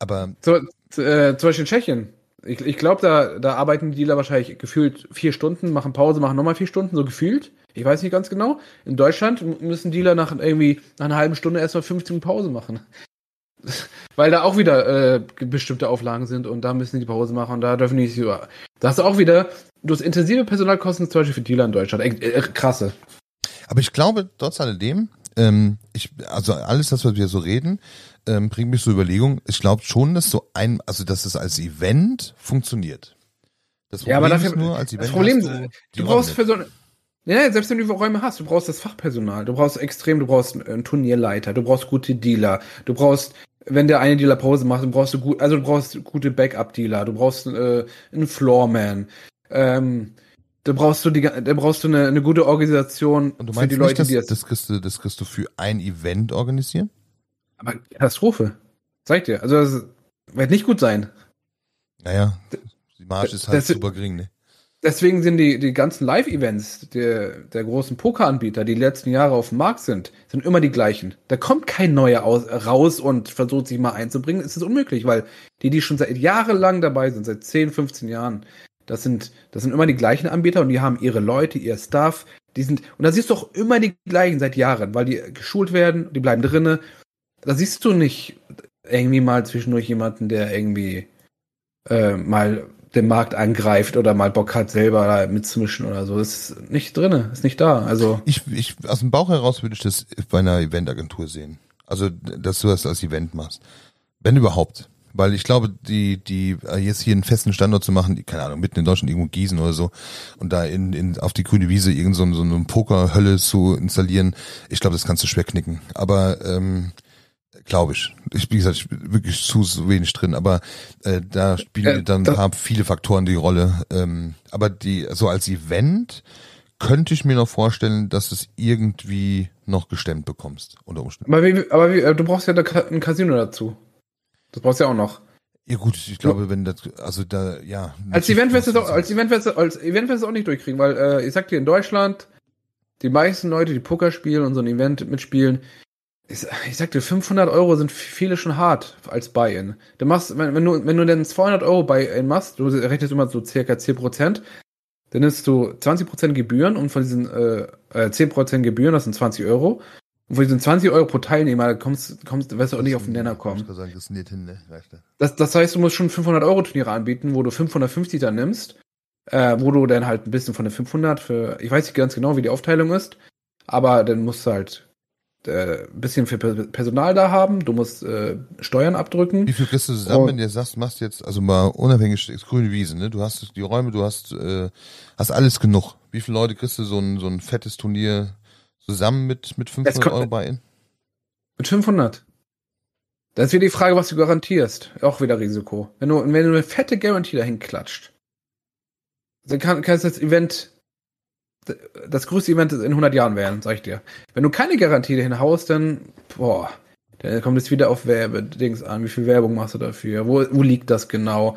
Aber So, äh, zum Beispiel in Tschechien. Ich, ich glaube, da, da arbeiten die Dealer wahrscheinlich gefühlt vier Stunden, machen Pause, machen nochmal vier Stunden, so gefühlt. Ich weiß nicht ganz genau. In Deutschland müssen Dealer nach irgendwie nach einer halben Stunde erstmal 15 Pause machen. Weil da auch wieder äh, bestimmte Auflagen sind und da müssen die Pause machen und da dürfen die nicht so. Da hast du auch wieder, du hast intensive Personalkosten zum Beispiel für Dealer in Deutschland. Äh, äh, krasse. Aber ich glaube, trotz alledem, ähm, ich, also alles das, was wir so reden, ähm, bringt mich zur Überlegung, ich glaube schon, dass so ein, also dass es als Event funktioniert. Das Ja, aber dafür, ist nur, als Event das Problem, du, die brauchst für so eine, ja, selbst wenn du Räume hast, du brauchst das Fachpersonal, du brauchst extrem, du brauchst einen Turnierleiter, du brauchst gute Dealer, du brauchst, wenn der eine Dealer Pause macht, dann brauchst du gut, also du brauchst gute Backup-Dealer, du brauchst äh, einen Floorman, ähm, da brauchst du die, da brauchst du eine, eine gute Organisation Und du für meinst die nicht, Leute, dass, die das, das kriegst du, das kriegst du für ein Event organisieren? Aber Katastrophe, zeig dir, also das wird nicht gut sein. Naja, die Marge ist halt das- super gering, ne? Deswegen sind die, die ganzen Live-Events der, der großen Pokeranbieter, die die letzten Jahre auf dem Markt sind, sind immer die gleichen. Da kommt kein neuer aus, raus und versucht sich mal einzubringen. Es ist unmöglich, weil die, die schon seit jahrelang dabei sind, seit 10, 15 Jahren, das sind, das sind immer die gleichen Anbieter und die haben ihre Leute, ihr Staff, die sind, und da siehst du auch immer die gleichen seit Jahren, weil die geschult werden, die bleiben drinne. Da siehst du nicht irgendwie mal zwischendurch jemanden, der irgendwie äh, mal den Markt angreift oder mal Bock hat, selber da mitzumischen oder so. Das ist nicht drinne, ist nicht da. Also Ich, ich, aus dem Bauch heraus würde ich das bei einer Eventagentur sehen. Also, dass du das als Event machst. Wenn überhaupt. Weil ich glaube, die, die, äh, jetzt hier einen festen Standort zu machen, die, keine Ahnung, mitten in Deutschland irgendwo Gießen oder so, und da in, in, auf die grüne Wiese irgend so, so eine Pokerhölle zu installieren, ich glaube, das kannst du schwer knicken. Aber, ähm, glaube ich. Ich, wie gesagt, ich bin wirklich zu so wenig drin, aber äh, da spielen Äh, dann paar viele Faktoren die Rolle. Ähm, aber die, so als Event könnte ich mir noch vorstellen, dass es irgendwie noch gestemmt bekommst, unter Umständen. Aber, wie, aber wie, äh, du brauchst ja da ein Casino dazu. Das brauchst du ja auch noch. Ja gut, ich glaube, wenn das, also da, ja. Als Event wirst du es auch, als Event wirst du, als Event wirst du auch nicht durchkriegen, weil äh, ich sag dir, in Deutschland, die meisten Leute, die Poker spielen und so ein Event mitspielen, ich, ich sag dir, 500 Euro sind viele schon hart als Buy-in. Du machst, wenn, wenn du, wenn du denn 200 Euro Buy-in machst, du rechnest immer so circa 10 Prozent, dann nimmst du 20 Prozent Gebühren und von diesen äh, äh, 10 Prozent Gebühren, das sind 20 Euro. Und von diesen 20 Euro pro Teilnehmer kommst, kommst, wirst du auch nicht auf den Nenner kommen. Sagen, das nicht hin, ne? Das, das heißt, du musst schon 500 Euro Turniere anbieten, wo du 550 dann nimmst, äh, wo du dann halt ein bisschen von den 500 für, ich weiß nicht ganz genau, wie die Aufteilung ist, aber dann musst du halt äh, ein bisschen für Per- Personal da haben, du musst äh, Steuern abdrücken. Wie viel kriegst du zusammen, Und- wenn du sagst, machst jetzt, also mal unabhängig, ist grüne Wiese, ne? Du hast die Räume, du hast, äh, hast alles genug. Wie viele Leute kriegst du so ein, so ein fettes Turnier zusammen mit, mit 500 kommt- Euro bei in? Mit 500. Das ist wieder die Frage, was du garantierst. Auch wieder Risiko. Wenn du, wenn du eine fette Garantie dahin klatscht, dann kann, kannst du das Event, das größte Event in 100 Jahren werden, sag ich dir. Wenn du keine Garantie dahin haust, dann, boah, dann kommt es wieder auf Werbedings an. Wie viel Werbung machst du dafür? Wo, wo liegt das genau?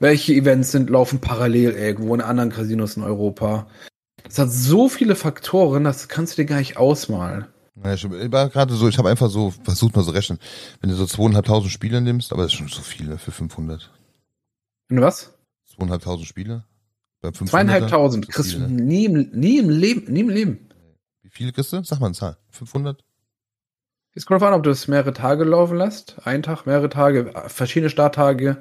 Welche Events sind, laufen parallel irgendwo in anderen Casinos in Europa? Das hat so viele Faktoren, das kannst du dir gar nicht ausmalen. Ja, ich war gerade so, ich habe einfach so, versucht mal so rechnen, wenn du so zweieinhalbtausend Spieler nimmst, aber das ist schon so viel, ne, für 500. Und was? Zweieinhalbtausend Spieler? Bei 500er? Zweieinhalbtausend kriegst du ne? nie, im- nie im Leben, nie im Leben. Wie viele kriegst du? Sag mal eine Zahl. 500? Es kommt drauf an, ob du es mehrere Tage laufen lässt. Ein Tag, mehrere Tage, verschiedene Starttage.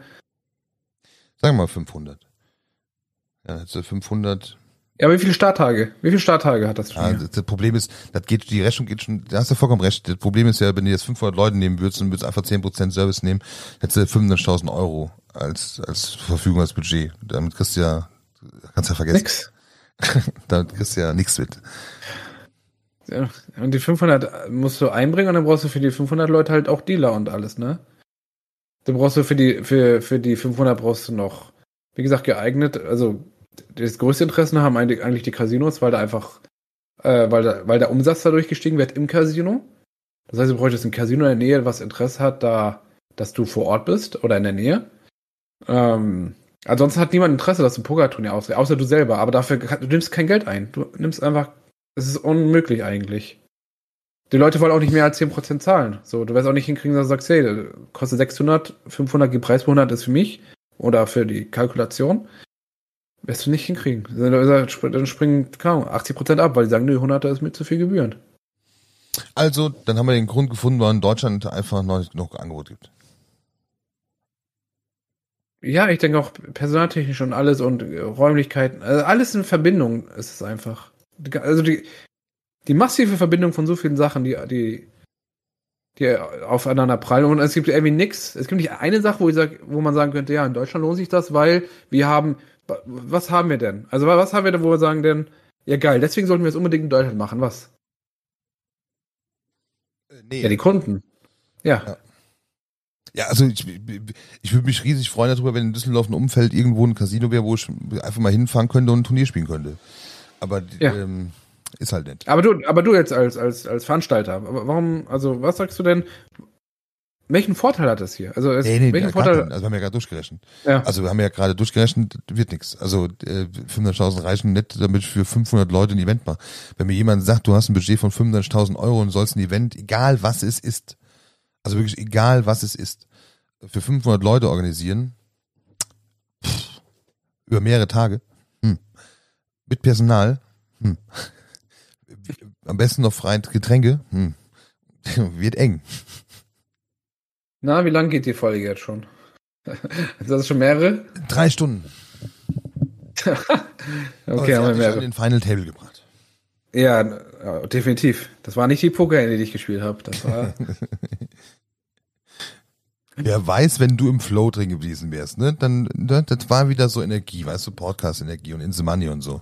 Sagen wir mal 500. Ja, jetzt 500. Ja, aber wie viele Starttage? Wie viele Starttage hat das Ja, Turnier? das, das Problem ist, das geht, die Rechnung geht schon, da hast du vollkommen recht. Das Problem ist ja, wenn du jetzt 500 Leute nehmen würdest und würdest einfach 10% Service nehmen, hättest du 95.000 Euro als, als Verfügung, als Budget. Damit kriegst du ja, kannst ja vergessen. Nix. Damit kriegst du ja nichts mit. Ja, Und die 500 musst du einbringen und dann brauchst du für die 500 Leute halt auch Dealer und alles, ne? Dann brauchst du für die, für, für die 500 brauchst du noch, wie gesagt, geeignet, also das größte Interesse haben eigentlich, eigentlich die Casinos, weil da einfach, äh, weil da, weil der Umsatz dadurch gestiegen wird im Casino. Das heißt, du bräuchtest ein Casino in der Nähe, was Interesse hat, da, dass du vor Ort bist oder in der Nähe. Ähm, ansonsten hat niemand Interesse, dass du ein Pokerturnier ausrichtest, außer du selber. Aber dafür, du nimmst kein Geld ein. Du nimmst einfach, es ist unmöglich eigentlich. Die Leute wollen auch nicht mehr als 10% zahlen. So, du wirst auch nicht hinkriegen, dass du sagst, hey, kostet 600, 500, die Preis pro 100 ist für mich oder für die Kalkulation. Wirst du nicht hinkriegen. Dann springen, keine Ahnung, 80% ab, weil die sagen, nö, 100 ist mir zu viel Gebühren. Also, dann haben wir den Grund gefunden, warum Deutschland einfach noch nicht genug Angebot gibt. Ja, ich denke auch personaltechnisch und alles und äh, Räumlichkeiten, also alles in Verbindung ist es einfach. Also die, die massive Verbindung von so vielen Sachen, die, die, die aufeinander prallen und es gibt irgendwie nix. Es gibt nicht eine Sache, wo ich sag, wo man sagen könnte, ja, in Deutschland lohnt sich das, weil wir haben, was haben wir denn? Also was haben wir denn, wo wir sagen denn, ja geil, deswegen sollten wir es unbedingt in Deutschland machen, was? Nee. Ja, die Kunden. Ja. Ja. Ja, also ich, ich würde mich riesig freuen darüber, wenn in Düsseldorf ein Umfeld irgendwo ein Casino wäre, wo ich einfach mal hinfahren könnte und ein Turnier spielen könnte. Aber Ja. ähm, ist halt nicht. Aber du, aber du jetzt als, als, als Veranstalter, warum, also was sagst du denn, welchen Vorteil hat das hier? Also es, Nee, nee, welchen Vorteil? Also wir haben ja gerade durchgerechnet. Ja. Also wir haben ja gerade durchgerechnet, wird nichts. Also äh, 500.000 reichen nicht, damit für 500 Leute ein Event machen. Wenn mir jemand sagt, du hast ein Budget von 95.000 Euro und sollst ein Event, egal was es ist, also wirklich egal was es ist, für 500 Leute organisieren, pff, über mehrere Tage, hm. mit Personal, hm. am besten noch freie Getränke, hm. wird eng. Na, wie lang geht die Folge jetzt schon? Ist das schon mehrere? Drei Stunden. Okay, Aber haben wir mehrere. den Final Table gebracht. Ja, ja, definitiv. Das war nicht die Pokerhände, die ich gespielt habe. Das war. Wer weiß, wenn du im Flow drin gewesen wärst, ne? Dann, ne, das war wieder so Energie, weißt du, Podcast-Energie und In the Money und so.